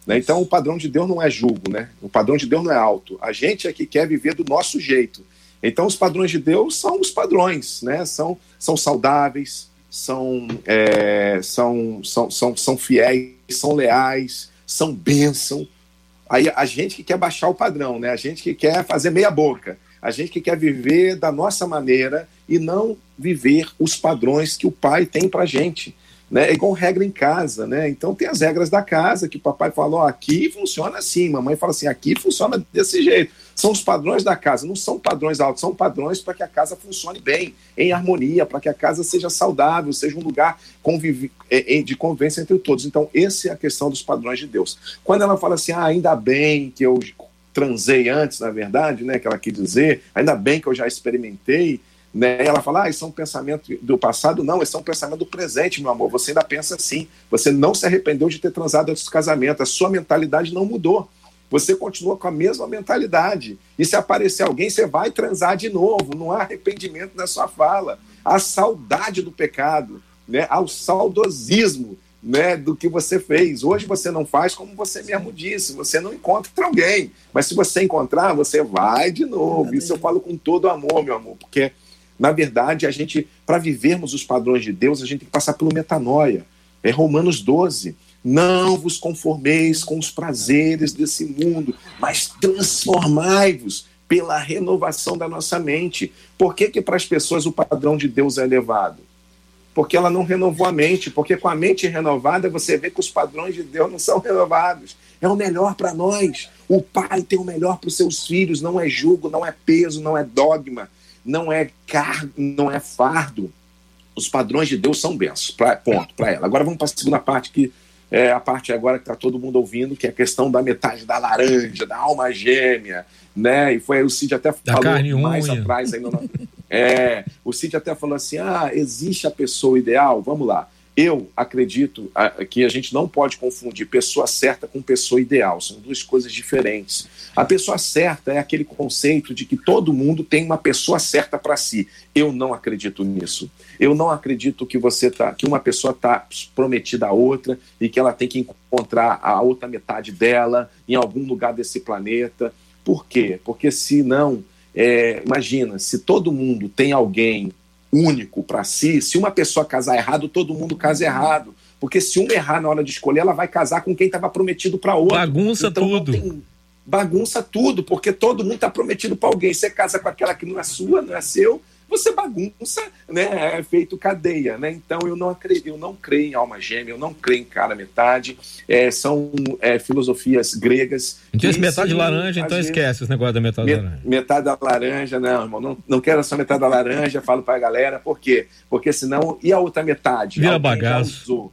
Né? Então, o padrão de Deus não é julgo, né? O padrão de Deus não é alto. A gente é que quer viver do nosso jeito. Então, os padrões de Deus são os padrões, né? São, são saudáveis, são, é, são, são, são, são fiéis, são leais, são bênção. Aí a gente que quer baixar o padrão, né? A gente que quer fazer meia boca, a gente que quer viver da nossa maneira e não viver os padrões que o Pai tem para gente né? É igual regra em casa, né? Então tem as regras da casa que o papai falou, oh, aqui funciona assim, mamãe fala assim, aqui funciona desse jeito. São os padrões da casa, não são padrões altos, são padrões para que a casa funcione bem, em harmonia, para que a casa seja saudável, seja um lugar. É, é, de convivência entre todos. Então, essa é a questão dos padrões de Deus. Quando ela fala assim, ah, ainda bem que eu transei antes, na verdade, né, que ela quis dizer, ainda bem que eu já experimentei, né? Ela fala, ah, isso é um pensamento do passado. Não, isso é um pensamento do presente, meu amor. Você ainda pensa assim. Você não se arrependeu de ter transado antes do casamento. A sua mentalidade não mudou. Você continua com a mesma mentalidade. E se aparecer alguém, você vai transar de novo. Não há arrependimento na sua fala. Há saudade do pecado, né? há o saudosismo né, do que você fez. Hoje você não faz como você mesmo disse, você não encontra alguém. Mas se você encontrar, você vai de novo. Isso eu falo com todo amor, meu amor, porque na verdade, a gente, para vivermos os padrões de Deus, a gente tem que passar pelo metanoia. É Romanos 12. Não vos conformeis com os prazeres desse mundo, mas transformai-vos pela renovação da nossa mente. Por que, que para as pessoas o padrão de Deus é elevado? Porque ela não renovou a mente, porque com a mente renovada você vê que os padrões de Deus não são renovados. É o melhor para nós. O pai tem o melhor para os seus filhos, não é jugo, não é peso, não é dogma, não é cargo, não é fardo. Os padrões de Deus são bênçãos, pra, ponto, para ela. Agora vamos para a segunda parte que é a parte agora que está todo mundo ouvindo, que é a questão da metade da laranja, da alma gêmea, né? E foi o Cid até da falou mais unha. atrás aí no... É, o Cid até falou assim: ah, existe a pessoa ideal? Vamos lá. Eu acredito que a gente não pode confundir pessoa certa com pessoa ideal, são duas coisas diferentes. A pessoa certa é aquele conceito de que todo mundo tem uma pessoa certa para si. Eu não acredito nisso. Eu não acredito que você tá, que uma pessoa está prometida a outra e que ela tem que encontrar a outra metade dela em algum lugar desse planeta. Por quê? Porque se não, é, imagina, se todo mundo tem alguém único para si. Se uma pessoa casar errado, todo mundo casa errado. Porque se uma errar na hora de escolher, ela vai casar com quem estava prometido para outro. Bagunça então, tudo. Tem... Bagunça tudo, porque todo mundo está prometido para alguém. Você casa com aquela que não é sua, não é seu, você bagunça, né? É feito cadeia, né? Então eu não acredito, eu não creio em alma gêmea, eu não creio em cara metade. É, são é, filosofias gregas. Então esse metade de laranja, então vezes, esquece esse negócio da metade met, laranja. Metade da laranja, não, irmão, não, não quero só metade da laranja, falo para a galera, por quê? Porque senão, e a outra metade? Vira bagaço.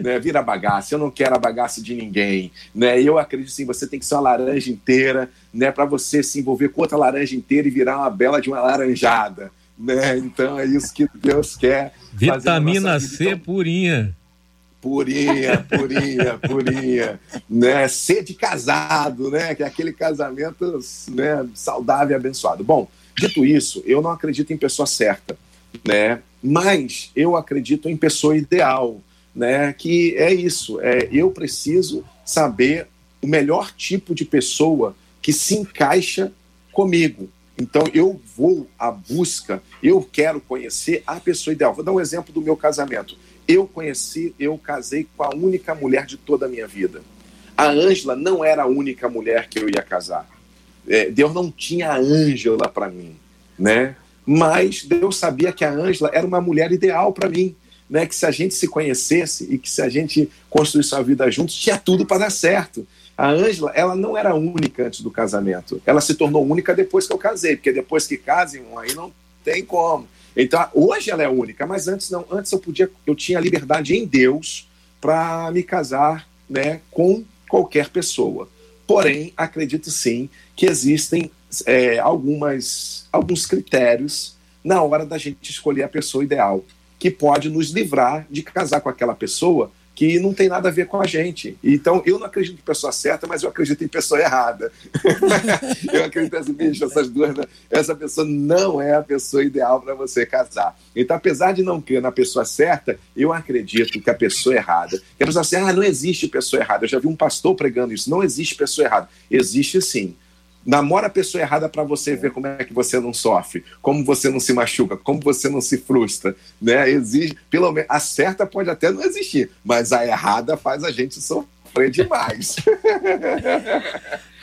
Né, vira bagaça, eu não quero a bagaça de ninguém, né? Eu acredito sim, você tem que ser uma laranja inteira, né, para você se envolver com outra laranja inteira e virar uma bela de uma laranjada, né? Então é isso que Deus quer. Vitamina C então, purinha. Purinha, purinha, (laughs) purinha, né? Ser de casado, né? Que é aquele casamento né, saudável e abençoado. Bom, dito isso, eu não acredito em pessoa certa, né? Mas eu acredito em pessoa ideal, né? Que é isso, é eu preciso saber o melhor tipo de pessoa que se encaixa comigo, então eu vou à busca, eu quero conhecer a pessoa ideal. Vou dar um exemplo do meu casamento. Eu conheci, eu casei com a única mulher de toda a minha vida. A Ângela não era a única mulher que eu ia casar. É, Deus não tinha a Ângela para mim, né? Mas Deus sabia que a Ângela era uma mulher ideal para mim, né? Que se a gente se conhecesse e que se a gente construísse a vida juntos, tinha tudo para dar certo. A Ângela, ela não era única antes do casamento. Ela se tornou única depois que eu casei, porque depois que casem, aí não tem como. Então, hoje ela é única, mas antes não. Antes eu podia, eu tinha liberdade em Deus para me casar, né, com qualquer pessoa. Porém, acredito sim que existem é, algumas, alguns critérios na hora da gente escolher a pessoa ideal, que pode nos livrar de casar com aquela pessoa que não tem nada a ver com a gente. Então, eu não acredito em pessoa certa, mas eu acredito em pessoa errada. (laughs) eu acredito assim, bicho, essas duas, essa pessoa não é a pessoa ideal para você casar. Então, apesar de não crer na pessoa certa, eu acredito que a pessoa errada. Que a pessoa assim, ah, não existe pessoa errada. Eu já vi um pastor pregando isso. Não existe pessoa errada. Existe sim. Namora a pessoa errada para você ver como é que você não sofre, como você não se machuca, como você não se frustra, né? Exige, pelo menos a certa pode até não existir, mas a errada faz a gente sofrer demais. (laughs)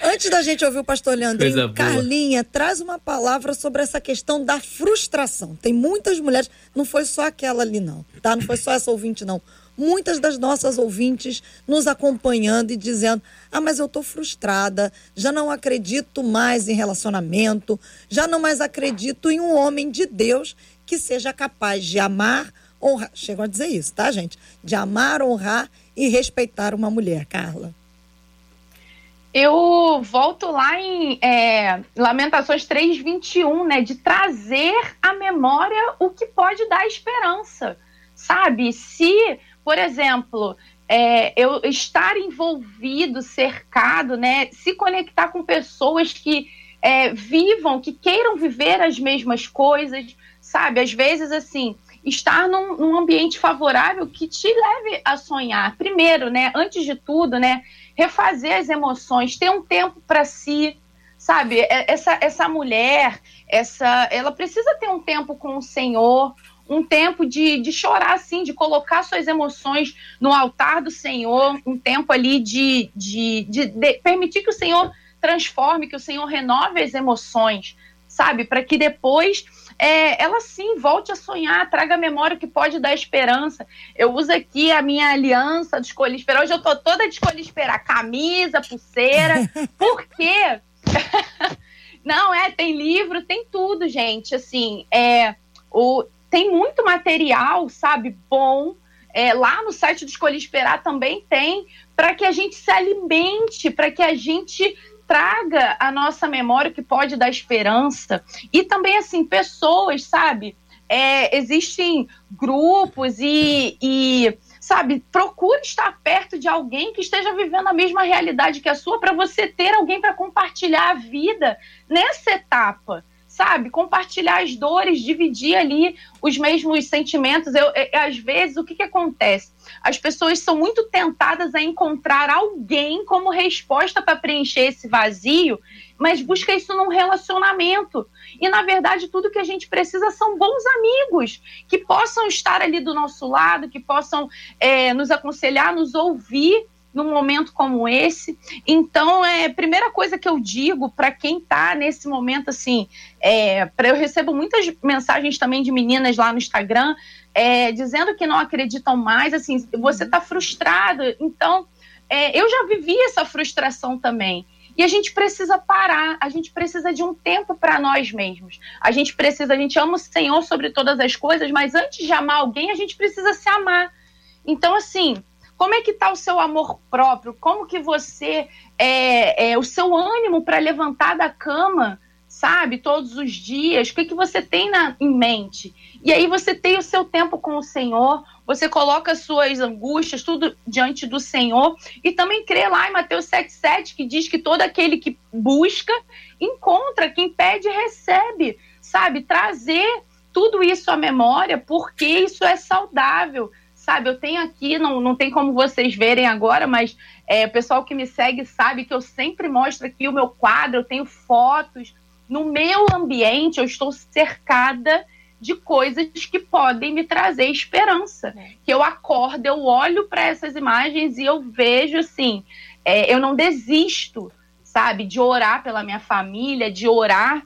Antes da gente ouvir o pastor Leandrinho, Carlinha, traz uma palavra sobre essa questão da frustração. Tem muitas mulheres, não foi só aquela ali não, tá? Não foi só essa ouvinte não muitas das nossas ouvintes nos acompanhando e dizendo: ah, mas eu estou frustrada, já não acredito mais em relacionamento, já não mais acredito em um homem de Deus que seja capaz de amar, honrar. Chegou a dizer isso, tá, gente? De amar, honrar e respeitar uma mulher, Carla. Eu volto lá em é, Lamentações 3,21, né? De trazer à memória o que pode dar esperança. Sabe? Se por exemplo, é, eu estar envolvido, cercado, né, se conectar com pessoas que é, vivam, que queiram viver as mesmas coisas, sabe? Às vezes, assim, estar num, num, ambiente favorável que te leve a sonhar. Primeiro, né, antes de tudo, né, refazer as emoções, ter um tempo para si, sabe? É, essa, essa mulher, essa, ela precisa ter um tempo com o Senhor, um tempo de, de chorar, assim, de colocar suas emoções no altar do Senhor, um tempo ali de, de, de, de permitir que o Senhor transforme, que o Senhor renove as emoções, sabe? Para que depois é, ela sim volte a sonhar, traga a memória que pode dar esperança. Eu uso aqui a minha aliança de escolher esperar. Hoje eu tô toda de escolher esperar, camisa, pulseira, (laughs) por quê? (laughs) Não, é, tem livro, tem tudo, gente. Assim, é, o, tem muito material, sabe, bom. É, lá no site do Escolhi Esperar também tem, para que a gente se alimente, para que a gente traga a nossa memória que pode dar esperança. E também, assim, pessoas, sabe? É, existem grupos e, e, sabe, procure estar perto de alguém que esteja vivendo a mesma realidade que a sua para você ter alguém para compartilhar a vida nessa etapa sabe? Compartilhar as dores, dividir ali os mesmos sentimentos. Eu, eu, às vezes, o que, que acontece? As pessoas são muito tentadas a encontrar alguém como resposta para preencher esse vazio, mas busca isso num relacionamento. E, na verdade, tudo que a gente precisa são bons amigos que possam estar ali do nosso lado, que possam é, nos aconselhar, nos ouvir num momento como esse. Então, é primeira coisa que eu digo para quem está nesse momento assim, é, eu recebo muitas mensagens também de meninas lá no Instagram é, dizendo que não acreditam mais, assim, você está frustrado. Então, é, eu já vivi essa frustração também. E a gente precisa parar, a gente precisa de um tempo para nós mesmos. A gente precisa, a gente ama o Senhor sobre todas as coisas, mas antes de amar alguém, a gente precisa se amar. Então, assim, como é que está o seu amor próprio? Como que você é, é o seu ânimo para levantar da cama, sabe, todos os dias? O que que você tem na, em mente? E aí você tem o seu tempo com o Senhor, você coloca suas angústias tudo diante do Senhor e também crê lá em Mateus 7,7 que diz que todo aquele que busca encontra, quem pede recebe, sabe? Trazer tudo isso à memória, porque isso é saudável sabe? Eu tenho aqui, não, não tem como vocês verem agora, mas é, o pessoal que me segue sabe que eu sempre mostro aqui o meu quadro, eu tenho fotos. No meu ambiente, eu estou cercada de coisas que podem me trazer esperança. É. Que eu acordo, eu olho para essas imagens e eu vejo assim, é, eu não desisto, sabe, de orar pela minha família, de orar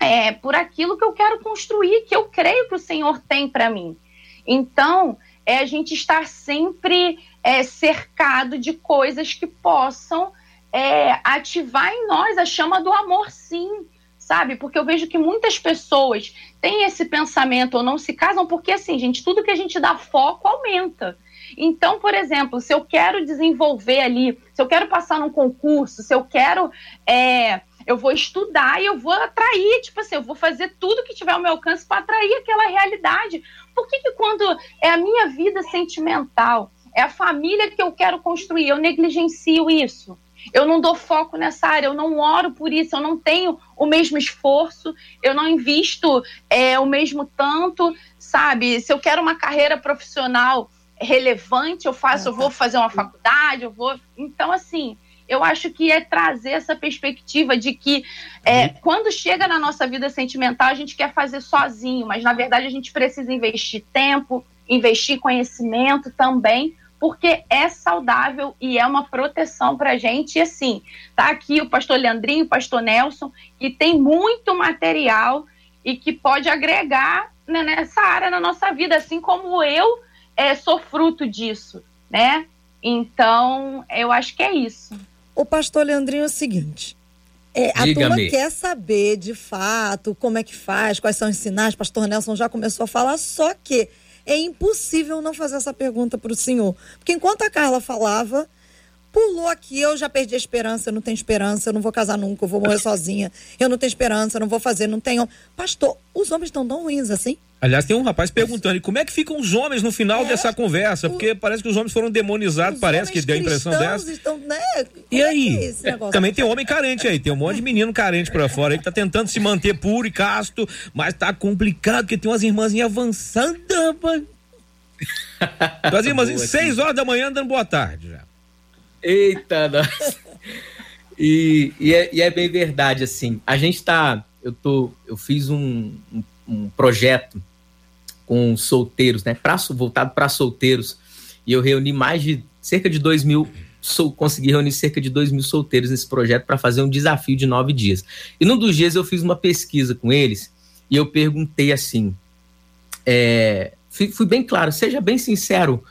é, por aquilo que eu quero construir, que eu creio que o Senhor tem para mim. Então, é a gente estar sempre é, cercado de coisas que possam é, ativar em nós a chama do amor, sim, sabe? Porque eu vejo que muitas pessoas têm esse pensamento ou não se casam, porque assim, gente, tudo que a gente dá foco aumenta. Então, por exemplo, se eu quero desenvolver ali, se eu quero passar num concurso, se eu quero. É, eu vou estudar e eu vou atrair, tipo assim, eu vou fazer tudo que tiver ao meu alcance para atrair aquela realidade. Por que, que quando é a minha vida sentimental, é a família que eu quero construir, eu negligencio isso? Eu não dou foco nessa área, eu não oro por isso, eu não tenho o mesmo esforço, eu não invisto é, o mesmo tanto, sabe? Se eu quero uma carreira profissional relevante, eu faço, eu vou fazer uma faculdade, eu vou. Então, assim, eu acho que é trazer essa perspectiva de que é, uhum. quando chega na nossa vida sentimental, a gente quer fazer sozinho, mas na verdade a gente precisa investir tempo, investir conhecimento também, porque é saudável e é uma proteção para a gente. E assim, tá aqui o pastor Leandrinho, o pastor Nelson, que tem muito material e que pode agregar né, nessa área na nossa vida, assim como eu é, sou fruto disso, né? Então, eu acho que é isso. O pastor Leandrinho é o seguinte. É, a turma quer saber de fato como é que faz, quais são os sinais. Pastor Nelson já começou a falar, só que é impossível não fazer essa pergunta para o senhor. Porque enquanto a Carla falava, pulou aqui, eu já perdi a esperança, eu não tenho esperança, eu não vou casar nunca, eu vou morrer sozinha, eu não tenho esperança, eu não vou fazer, não tenho. Pastor, os homens estão tão ruins assim? Aliás, tem um rapaz perguntando, e como é que ficam os homens no final é, dessa conversa? Porque parece que os homens foram demonizados, parece que deu a impressão dessa. Estão, né? E é aí? É também tem homem carente aí, tem um monte de menino carente pra fora aí que tá tentando se manter puro e casto, mas tá complicado, porque tem umas irmãzinhas avançando, rapaz. As (laughs) irmãzinhas, seis horas da manhã, dando boa tarde já. Eita, nossa. (laughs) E, e, é, e é bem verdade, assim. A gente tá. Eu, tô, eu fiz um, um, um projeto com solteiros, né? Pra, voltado para solteiros. E eu reuni mais de cerca de 2 mil sou, consegui reunir cerca de 2 mil solteiros nesse projeto para fazer um desafio de nove dias. E num dos dias eu fiz uma pesquisa com eles e eu perguntei assim: é, fui, fui, bem claro, seja bem sincero,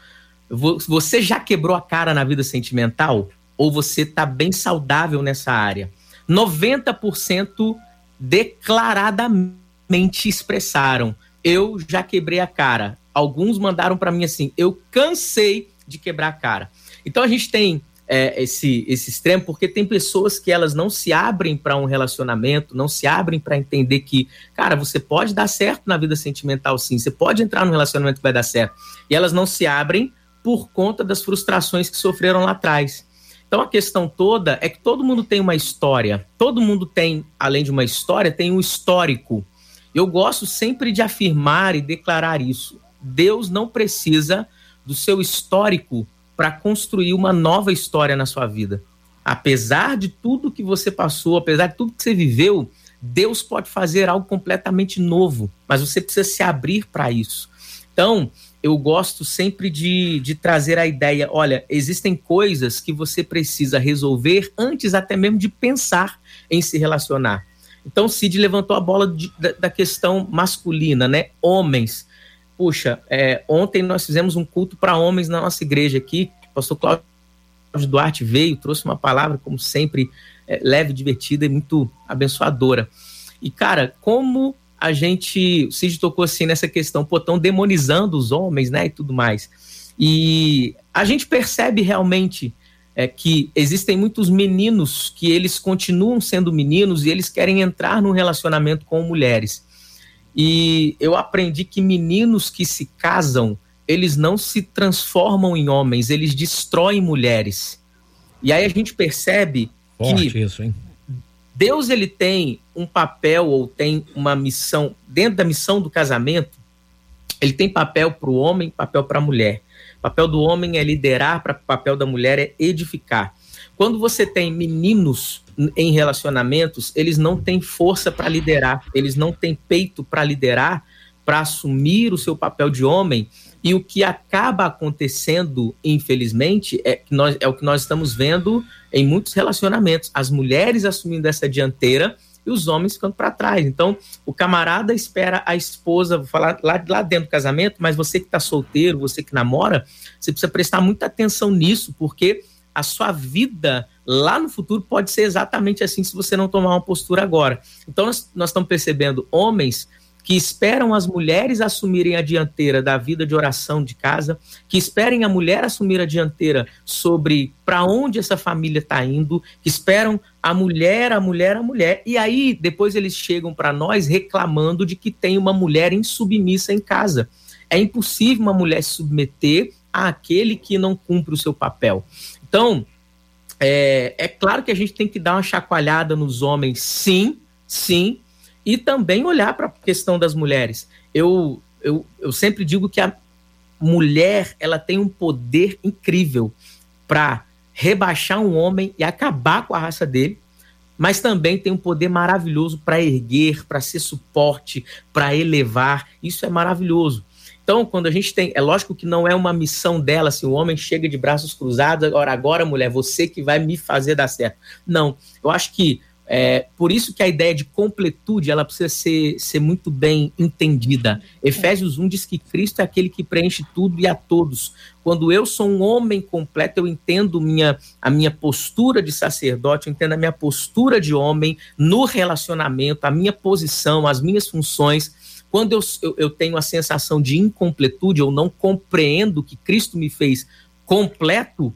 você já quebrou a cara na vida sentimental? Ou você está bem saudável nessa área? 90% declaradamente expressaram: eu já quebrei a cara. Alguns mandaram para mim assim: eu cansei de quebrar a cara. Então a gente tem é, esse, esse extremo porque tem pessoas que elas não se abrem para um relacionamento, não se abrem para entender que, cara, você pode dar certo na vida sentimental sim, você pode entrar num relacionamento que vai dar certo. E elas não se abrem por conta das frustrações que sofreram lá atrás. Então a questão toda é que todo mundo tem uma história, todo mundo tem, além de uma história, tem um histórico. Eu gosto sempre de afirmar e declarar isso. Deus não precisa do seu histórico para construir uma nova história na sua vida. Apesar de tudo que você passou, apesar de tudo que você viveu, Deus pode fazer algo completamente novo, mas você precisa se abrir para isso. Então, eu gosto sempre de, de trazer a ideia: olha, existem coisas que você precisa resolver antes até mesmo de pensar em se relacionar. Então, Cid levantou a bola de, da, da, questão masculina, né? Homens puxa, é, ontem nós fizemos um culto para homens na nossa igreja aqui. O pastor Cláudio Duarte veio, trouxe uma palavra, como sempre, é, leve, divertida e muito abençoadora. E, cara, como a gente. O Cid tocou assim nessa questão, pô, estão demonizando os homens, né? E tudo mais. E a gente percebe realmente é, que existem muitos meninos que eles continuam sendo meninos e eles querem entrar num relacionamento com mulheres. E eu aprendi que meninos que se casam, eles não se transformam em homens, eles destroem mulheres. E aí a gente percebe Forte que isso, Deus ele tem um papel ou tem uma missão dentro da missão do casamento. Ele tem papel para o homem, papel para a mulher. Papel do homem é liderar, o papel da mulher é edificar. Quando você tem meninos em relacionamentos, eles não têm força para liderar, eles não têm peito para liderar, para assumir o seu papel de homem. E o que acaba acontecendo, infelizmente, é, nós, é o que nós estamos vendo em muitos relacionamentos: as mulheres assumindo essa dianteira e os homens ficando para trás. Então, o camarada espera a esposa, vou falar lá, lá dentro do casamento, mas você que está solteiro, você que namora, você precisa prestar muita atenção nisso, porque a sua vida lá no futuro pode ser exatamente assim se você não tomar uma postura agora. Então, nós, nós estamos percebendo homens que esperam as mulheres assumirem a dianteira da vida de oração de casa, que esperem a mulher assumir a dianteira sobre para onde essa família está indo, que esperam a mulher, a mulher, a mulher, e aí depois eles chegam para nós reclamando de que tem uma mulher insubmissa em casa. É impossível uma mulher se submeter àquele que não cumpre o seu papel. Então, é, é claro que a gente tem que dar uma chacoalhada nos homens, sim, sim, e também olhar para a questão das mulheres. Eu, eu, eu sempre digo que a mulher ela tem um poder incrível para rebaixar um homem e acabar com a raça dele, mas também tem um poder maravilhoso para erguer, para ser suporte, para elevar. Isso é maravilhoso. Então, quando a gente tem, é lógico que não é uma missão dela, assim, o homem chega de braços cruzados, agora, agora, mulher, você que vai me fazer dar certo. Não, eu acho que é, por isso que a ideia de completude ela precisa ser, ser muito bem entendida. Efésios 1 diz que Cristo é aquele que preenche tudo e a todos. Quando eu sou um homem completo, eu entendo minha, a minha postura de sacerdote, eu entendo a minha postura de homem no relacionamento, a minha posição, as minhas funções. Quando eu, eu, eu tenho a sensação de incompletude, eu não compreendo que Cristo me fez completo,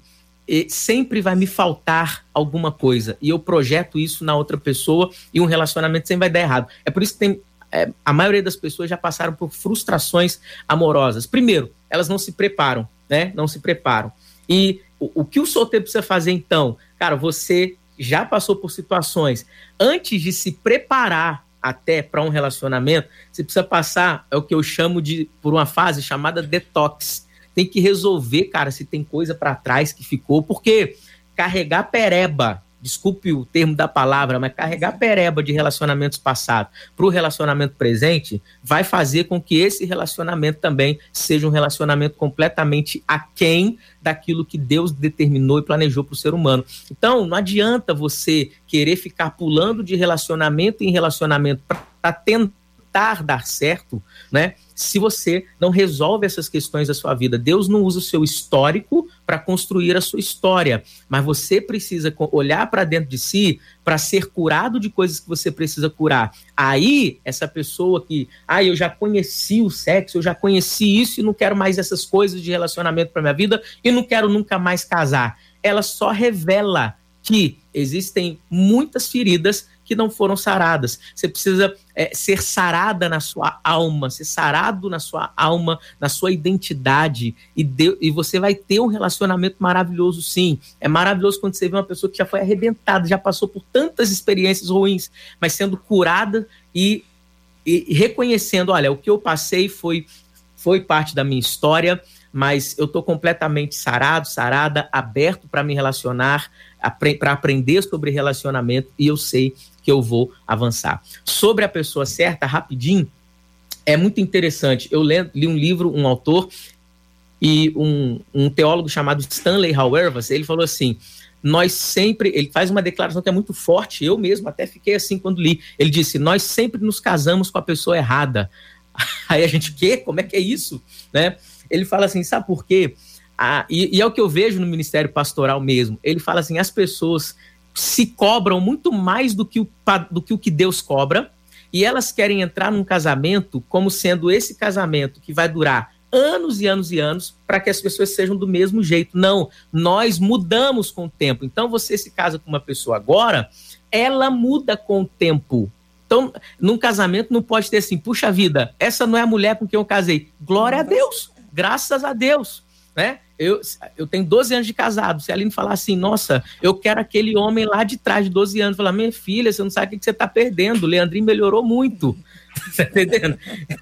sempre vai me faltar alguma coisa. E eu projeto isso na outra pessoa e um relacionamento sempre vai dar errado. É por isso que tem, é, a maioria das pessoas já passaram por frustrações amorosas. Primeiro, elas não se preparam, né? Não se preparam. E o, o que o solteiro precisa fazer então? Cara, você já passou por situações antes de se preparar até para um relacionamento, você precisa passar, é o que eu chamo de, por uma fase chamada detox. Tem que resolver, cara, se tem coisa para trás que ficou, porque carregar pereba desculpe o termo da palavra, mas carregar pereba de relacionamentos passados para o relacionamento presente vai fazer com que esse relacionamento também seja um relacionamento completamente aquém daquilo que Deus determinou e planejou para o ser humano. Então, não adianta você querer ficar pulando de relacionamento em relacionamento para tentar dar certo, né? se você não resolve essas questões da sua vida. Deus não usa o seu histórico para construir a sua história, mas você precisa olhar para dentro de si para ser curado de coisas que você precisa curar. Aí, essa pessoa que, ah, eu já conheci o sexo, eu já conheci isso e não quero mais essas coisas de relacionamento para minha vida e não quero nunca mais casar. Ela só revela que existem muitas feridas que não foram saradas. Você precisa é, ser sarada na sua alma, ser sarado na sua alma, na sua identidade, e, de, e você vai ter um relacionamento maravilhoso, sim. É maravilhoso quando você vê uma pessoa que já foi arrebentada, já passou por tantas experiências ruins, mas sendo curada e, e reconhecendo: olha, o que eu passei foi, foi parte da minha história mas eu estou completamente sarado, sarada, aberto para me relacionar, para aprender sobre relacionamento e eu sei que eu vou avançar. Sobre a pessoa certa, rapidinho, é muito interessante. Eu li, um livro, um autor e um, um teólogo chamado Stanley Hauerwas, ele falou assim: nós sempre, ele faz uma declaração que é muito forte, eu mesmo até fiquei assim quando li. Ele disse: Nós sempre nos casamos com a pessoa errada. (laughs) Aí a gente, o quê? Como é que é isso? Né? Ele fala assim: sabe por quê? Ah, e, e é o que eu vejo no ministério pastoral mesmo. Ele fala assim: as pessoas se cobram muito mais do que o, do que, o que Deus cobra, e elas querem entrar num casamento como sendo esse casamento que vai durar anos e anos e anos para que as pessoas sejam do mesmo jeito. Não, nós mudamos com o tempo. Então você se casa com uma pessoa agora, ela muda com o tempo. Então, num casamento não pode ter assim, puxa vida, essa não é a mulher com quem eu casei. Glória a Deus, graças a Deus, né? Eu, eu tenho 12 anos de casado. Se a Aline falar assim, nossa, eu quero aquele homem lá de trás de 12 anos, falar, minha filha, você não sabe o que você está perdendo. O Leandrinho melhorou muito. (laughs) Tá entendendo?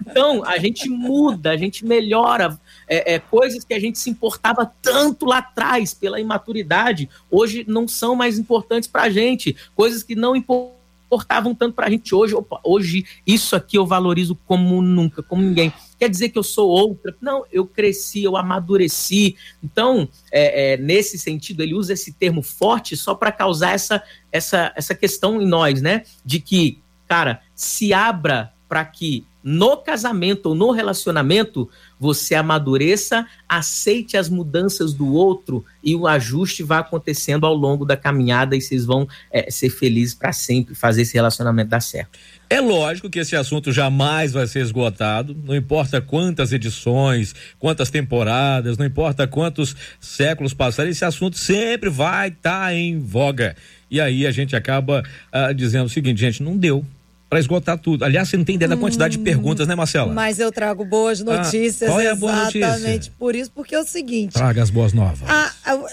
Então, a gente muda, a gente melhora. É, é, coisas que a gente se importava tanto lá atrás pela imaturidade, hoje não são mais importantes para a gente. Coisas que não importam importavam tanto para a gente hoje. Opa, hoje, isso aqui eu valorizo como nunca, como ninguém. Quer dizer que eu sou outra? Não, eu cresci, eu amadureci. Então, é, é, nesse sentido, ele usa esse termo forte só para causar essa, essa, essa questão em nós, né? De que, cara, se abra para que no casamento ou no relacionamento você amadureça, aceite as mudanças do outro e o ajuste vai acontecendo ao longo da caminhada e vocês vão é, ser felizes para sempre, fazer esse relacionamento dar certo. É lógico que esse assunto jamais vai ser esgotado, não importa quantas edições, quantas temporadas, não importa quantos séculos passarem, esse assunto sempre vai estar tá em voga. E aí a gente acaba uh, dizendo o seguinte, gente, não deu para esgotar tudo. Aliás, você não tem ideia da quantidade hum, de perguntas, né, Marcela? Mas eu trago boas ah, notícias. Ah, qual é a boa notícia? Exatamente por isso, porque é o seguinte. Traga as boas novas. Ah,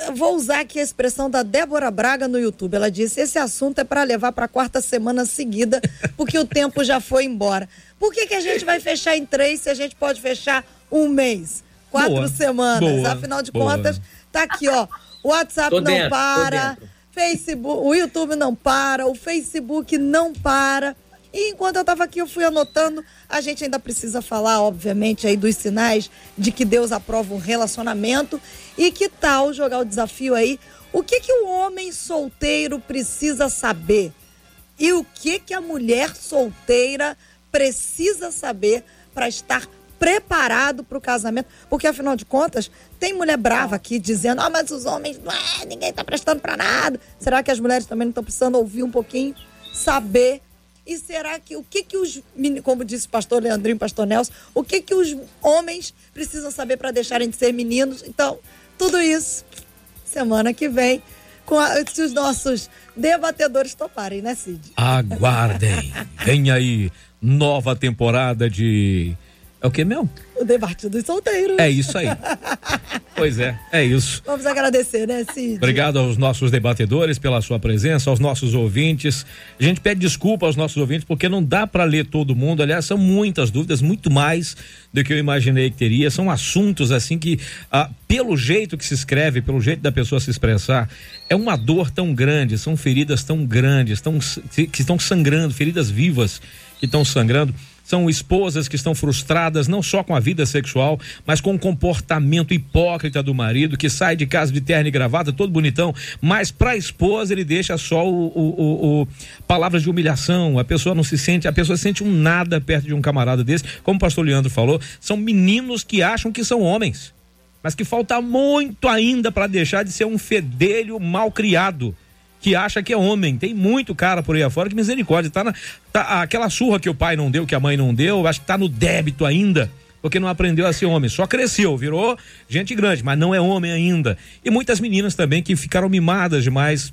eu vou usar aqui a expressão da Débora Braga no YouTube. Ela disse: esse assunto é para levar para a quarta semana seguida, porque o tempo já foi embora. Por que, que a gente vai fechar em três se a gente pode fechar um mês? Quatro boa, semanas. Boa, Afinal de boa. contas, tá aqui, ó. O WhatsApp tô não dentro, para. Facebook, o YouTube não para, o Facebook não para. E enquanto eu estava aqui, eu fui anotando. A gente ainda precisa falar, obviamente, aí dos sinais de que Deus aprova um relacionamento. E que tal jogar o desafio aí? O que, que o homem solteiro precisa saber? E o que, que a mulher solteira precisa saber para estar preparado para o casamento? Porque, afinal de contas, tem mulher brava aqui dizendo: ah, mas os homens, é, ninguém está prestando para nada. Será que as mulheres também não estão precisando ouvir um pouquinho? Saber e será que o que que os como disse o pastor Leandrinho, pastor Nelson, o que que os homens precisam saber para deixarem de ser meninos? Então, tudo isso semana que vem com a, se os nossos debatedores toparem, né, Cid? Aguardem. (laughs) vem aí nova temporada de é o que mesmo? O debate dos solteiros. É isso aí. Pois é, é isso. Vamos agradecer, né, Cid? Obrigado aos nossos debatedores pela sua presença, aos nossos ouvintes. A gente pede desculpa aos nossos ouvintes porque não dá para ler todo mundo. Aliás, são muitas dúvidas, muito mais do que eu imaginei que teria. São assuntos assim que, ah, pelo jeito que se escreve, pelo jeito da pessoa se expressar, é uma dor tão grande, são feridas tão grandes, tão, que estão sangrando, feridas vivas que estão sangrando são esposas que estão frustradas não só com a vida sexual, mas com o comportamento hipócrita do marido, que sai de casa de terno e gravata, todo bonitão, mas para a esposa ele deixa só o, o, o, o, palavras de humilhação. A pessoa não se sente, a pessoa sente um nada perto de um camarada desse. Como o pastor Leandro falou, são meninos que acham que são homens, mas que falta muito ainda para deixar de ser um fedelho mal criado que acha que é homem. Tem muito cara por aí afora que misericórdia. Tá, na, tá aquela surra que o pai não deu, que a mãe não deu, acho que tá no débito ainda. Porque não aprendeu a ser homem, só cresceu, virou gente grande, mas não é homem ainda. E muitas meninas também que ficaram mimadas demais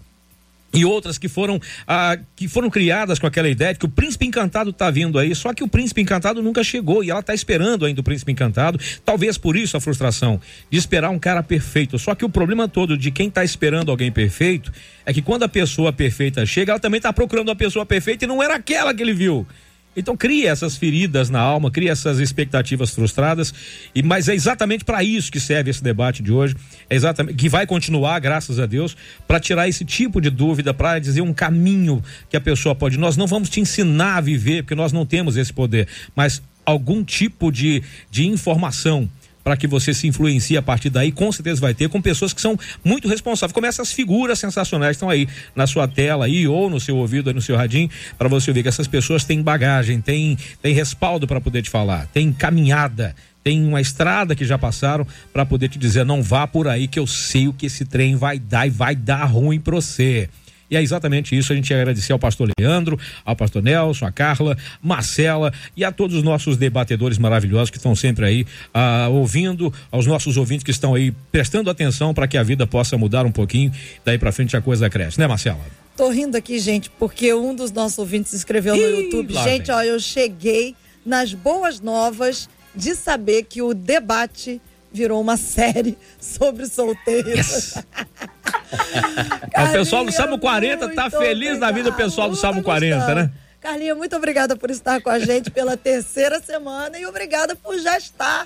e outras que foram ah, que foram criadas com aquela ideia de que o príncipe encantado está vindo aí, só que o príncipe encantado nunca chegou e ela está esperando ainda o príncipe encantado. Talvez por isso a frustração de esperar um cara perfeito. Só que o problema todo de quem está esperando alguém perfeito é que quando a pessoa perfeita chega, ela também está procurando uma pessoa perfeita e não era aquela que ele viu. Então cria essas feridas na alma, cria essas expectativas frustradas, e mas é exatamente para isso que serve esse debate de hoje, é exatamente que vai continuar, graças a Deus, para tirar esse tipo de dúvida, para dizer um caminho que a pessoa pode. Nós não vamos te ensinar a viver, porque nós não temos esse poder, mas algum tipo de, de informação para que você se influencie a partir daí, com certeza vai ter, com pessoas que são muito responsáveis, como essas figuras sensacionais que estão aí na sua tela aí, ou no seu ouvido, no seu radinho, para você ver que essas pessoas têm bagagem, têm, têm respaldo para poder te falar, têm caminhada, tem uma estrada que já passaram para poder te dizer, não vá por aí que eu sei o que esse trem vai dar e vai dar ruim para você. E é exatamente isso. A gente agradecer ao pastor Leandro, ao pastor Nelson, a Carla, Marcela e a todos os nossos debatedores maravilhosos que estão sempre aí ah, ouvindo, aos nossos ouvintes que estão aí prestando atenção para que a vida possa mudar um pouquinho. Daí para frente a coisa cresce, né, Marcela? Tô rindo aqui, gente, porque um dos nossos ouvintes escreveu no YouTube. Gente, vem. ó, eu cheguei nas boas novas de saber que o debate virou uma série sobre solteiros. Yes. (laughs) o pessoal do Salmo 40 tá feliz na vida, o pessoal do Salmo 40, né? Carlinha, muito obrigada por estar com a gente pela (laughs) terceira semana e obrigada por já estar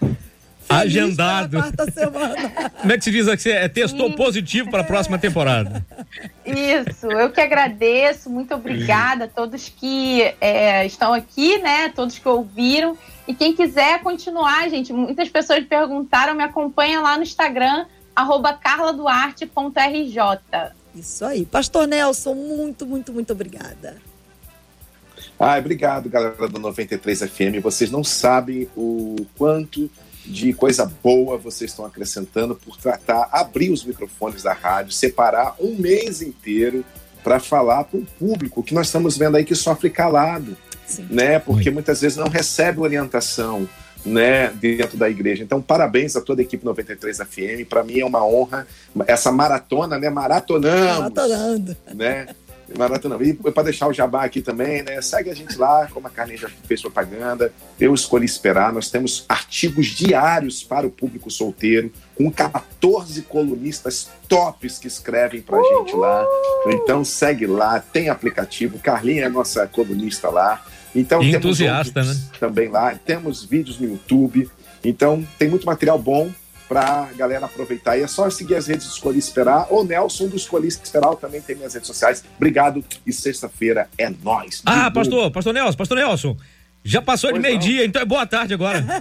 agendado. (laughs) Como é que se diz aqui? É testou positivo para a próxima temporada. Isso, eu que agradeço, muito obrigada a todos que é, estão aqui, né? Todos que ouviram. E quem quiser continuar, gente, muitas pessoas perguntaram, me acompanha lá no Instagram, arroba carladuarte.rj. Isso aí. Pastor Nelson, muito, muito, muito obrigada. Ah, obrigado, galera do 93 FM. Vocês não sabem o quanto de coisa boa vocês estão acrescentando por tratar, abrir os microfones da rádio, separar um mês inteiro para falar para o público que nós estamos vendo aí que sofre calado Sim. né? Porque muitas vezes não recebe orientação, né, dentro da igreja. Então, parabéns a toda a equipe 93 FM. Para mim é uma honra essa maratona, né? Maratonamos, Maratonando. né? E para deixar o jabá aqui também, né? Segue a gente lá, como a Carlinha já fez propaganda. Eu escolhi esperar. Nós temos artigos diários para o público solteiro, com 14 colunistas tops que escrevem para a gente lá. Então segue lá, tem aplicativo. Carlinha é a nossa colunista lá. Então, entusiasta, né? Também lá. Temos vídeos no YouTube. Então, tem muito material bom para galera aproveitar. E é só seguir as redes do Escolhi Esperar. O Nelson do Escolhi Esperar também tem minhas redes sociais. Obrigado. E sexta-feira é nós. Ah, pastor, pastor Nelson, pastor Nelson. Já passou pois de meio-dia, então é boa tarde agora. (laughs)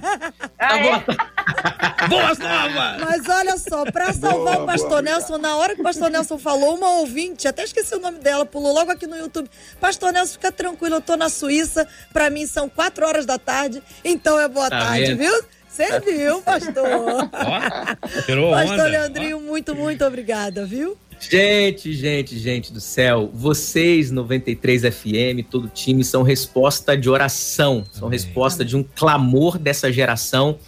Ah, é? (laughs) Boas novas! Mas olha só, para salvar boa, o pastor boa, Nelson, na hora que o pastor Nelson falou, uma ouvinte, até esqueci o nome dela, pulou logo aqui no YouTube. Pastor Nelson, fica tranquilo, eu tô na Suíça, para mim são quatro horas da tarde, então é boa tá tarde, vendo? viu? Você viu, pastor? (laughs) Ó, pastor onda. Leandrinho, muito, muito obrigada, viu? Gente, gente, gente do céu, vocês 93 FM, todo o time são resposta de oração, são Amém. resposta de um clamor dessa geração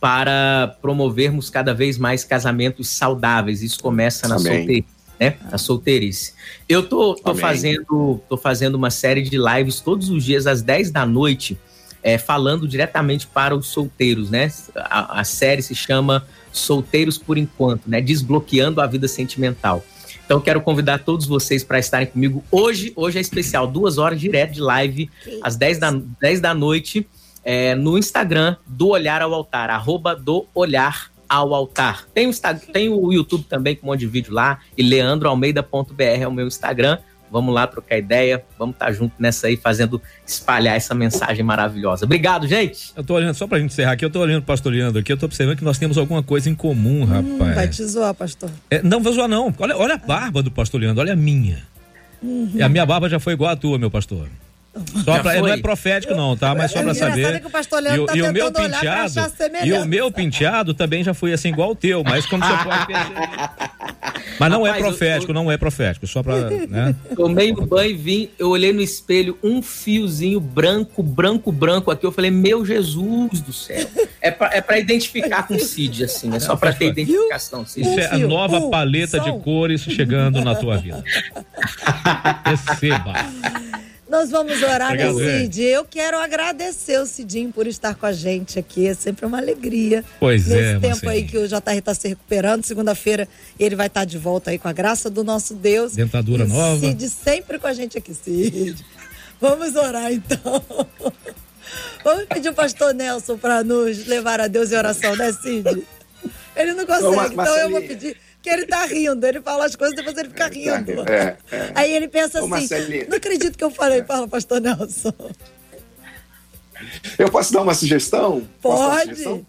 para promovermos cada vez mais casamentos saudáveis. Isso começa na solteirice, né? Na solteirice. Eu tô, tô fazendo, tô fazendo uma série de lives todos os dias às 10 da noite, é, falando diretamente para os solteiros, né? A, a série se chama Solteiros por enquanto, né? Desbloqueando a vida sentimental. Então quero convidar todos vocês para estarem comigo hoje. Hoje é especial, duas horas direto de live, às 10 da, 10 da noite, é, no Instagram do Olhar ao Altar, arroba do Olhar ao Altar. Tem o, Instagram, tem o YouTube também com um monte de vídeo lá, e leandroalmeida.br é o meu Instagram. Vamos lá trocar ideia, vamos estar tá junto nessa aí, fazendo espalhar essa mensagem maravilhosa. Obrigado, gente. Eu tô olhando, só pra gente encerrar aqui, eu tô olhando o pastor Leandro aqui, eu tô observando que nós temos alguma coisa em comum, hum, rapaz. Vai te zoar, pastor. É, não vou zoar, não. Olha, olha a barba do pastor Leandro, olha a minha. Uhum. E a minha barba já foi igual a tua, meu pastor. Só pra, não é profético não, tá? Mas só pra saber. Que o pastor Leandro e, tá e o meu penteado, e o meu penteado também já foi assim igual o teu, mas como você pode perceber. (laughs) Mas não é Rapaz, é profético, eu, eu... não é profético, só pra, (laughs) né? Tomei um banho e vim, eu olhei no espelho, um fiozinho branco, branco, branco aqui, eu falei, meu Jesus do céu. É pra, é pra identificar com o Cid, assim, é só pra ter identificação. Cid. Isso é a nova paleta de cores chegando na tua vida. (laughs) Receba. Nós vamos orar, né, Cid? Eu quero agradecer o Cidinho por estar com a gente aqui. É sempre uma alegria. Pois Nesse é. Nesse tempo aí que o JR está se recuperando. Segunda-feira ele vai estar de volta aí com a graça do nosso Deus. Dentadura e nova. Cid sempre com a gente aqui, Cid. Vamos orar então. (laughs) Vamos pedir o pastor Nelson para nos levar a Deus em oração, né, Cid? Ele não consegue, então eu vou pedir que ele tá rindo. Ele fala as coisas, depois ele fica é, rindo. É, é. Aí ele pensa Ô, assim: Marcelinho. não acredito que eu falei, fala, pastor Nelson. Eu posso dar uma sugestão? Pode.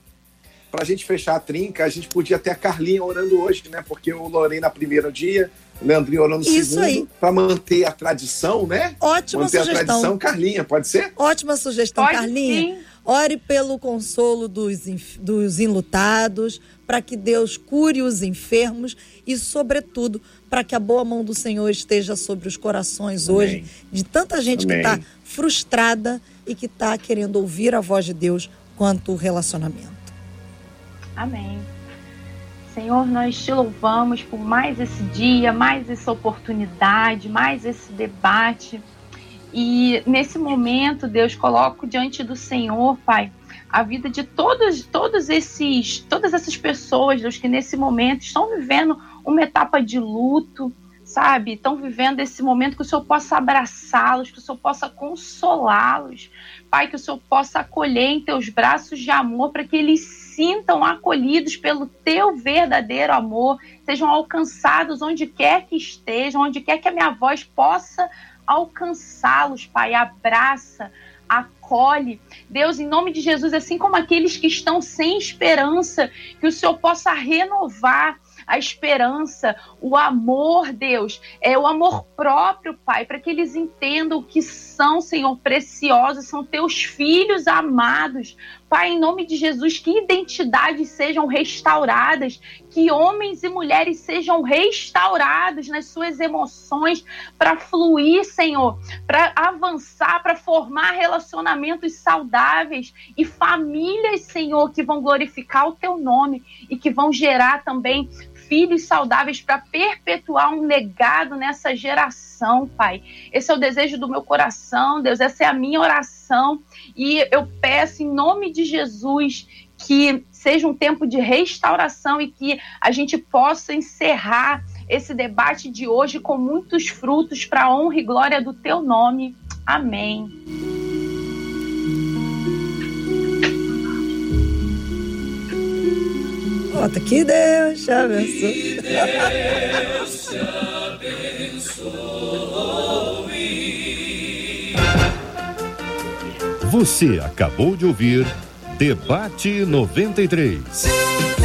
Para a gente fechar a trinca, a gente podia ter a Carlinha orando hoje, né? Porque o Lorena no primeiro dia, o Leandrinho orando no Isso segundo, para manter a tradição, né? Ótima manter sugestão. Manter a tradição, Carlinha, pode ser? Ótima sugestão, pode, Carlinha. Sim. Ore pelo consolo dos, dos enlutados, para que Deus cure os enfermos e, sobretudo, para que a boa mão do Senhor esteja sobre os corações Amém. hoje de tanta gente Amém. que está frustrada e que está querendo ouvir a voz de Deus quanto o relacionamento. Amém. Senhor, nós te louvamos por mais esse dia, mais essa oportunidade, mais esse debate. E nesse momento, Deus, coloco diante do Senhor, Pai, a vida de todos, todos esses, todas essas pessoas, Deus, que nesse momento estão vivendo uma etapa de luto, sabe? Estão vivendo esse momento que o Senhor possa abraçá-los, que o Senhor possa consolá-los, Pai, que o Senhor possa acolher em teus braços de amor para que eles sintam acolhidos pelo teu verdadeiro amor, sejam alcançados onde quer que estejam, onde quer que a minha voz possa alcançá-los, Pai. Abraça, acolhe. Deus, em nome de Jesus, assim como aqueles que estão sem esperança, que o Senhor possa renovar a esperança, o amor, Deus, é o amor próprio, Pai, para que eles entendam que são, Senhor, preciosos, são teus filhos amados. Pai, em nome de Jesus, que identidades sejam restauradas, que homens e mulheres sejam restaurados nas suas emoções para fluir, Senhor, para avançar, para formar relacionamentos saudáveis e famílias, Senhor, que vão glorificar o teu nome e que vão gerar também filhos saudáveis para perpetuar um legado nessa geração, Pai. Esse é o desejo do meu coração, Deus, essa é a minha oração. E eu peço em nome de Jesus que seja um tempo de restauração e que a gente possa encerrar esse debate de hoje com muitos frutos para a honra e glória do teu nome. Amém. Bota que Deus te abençoe. Que Deus te abençoe. Você acabou de ouvir Debate 93.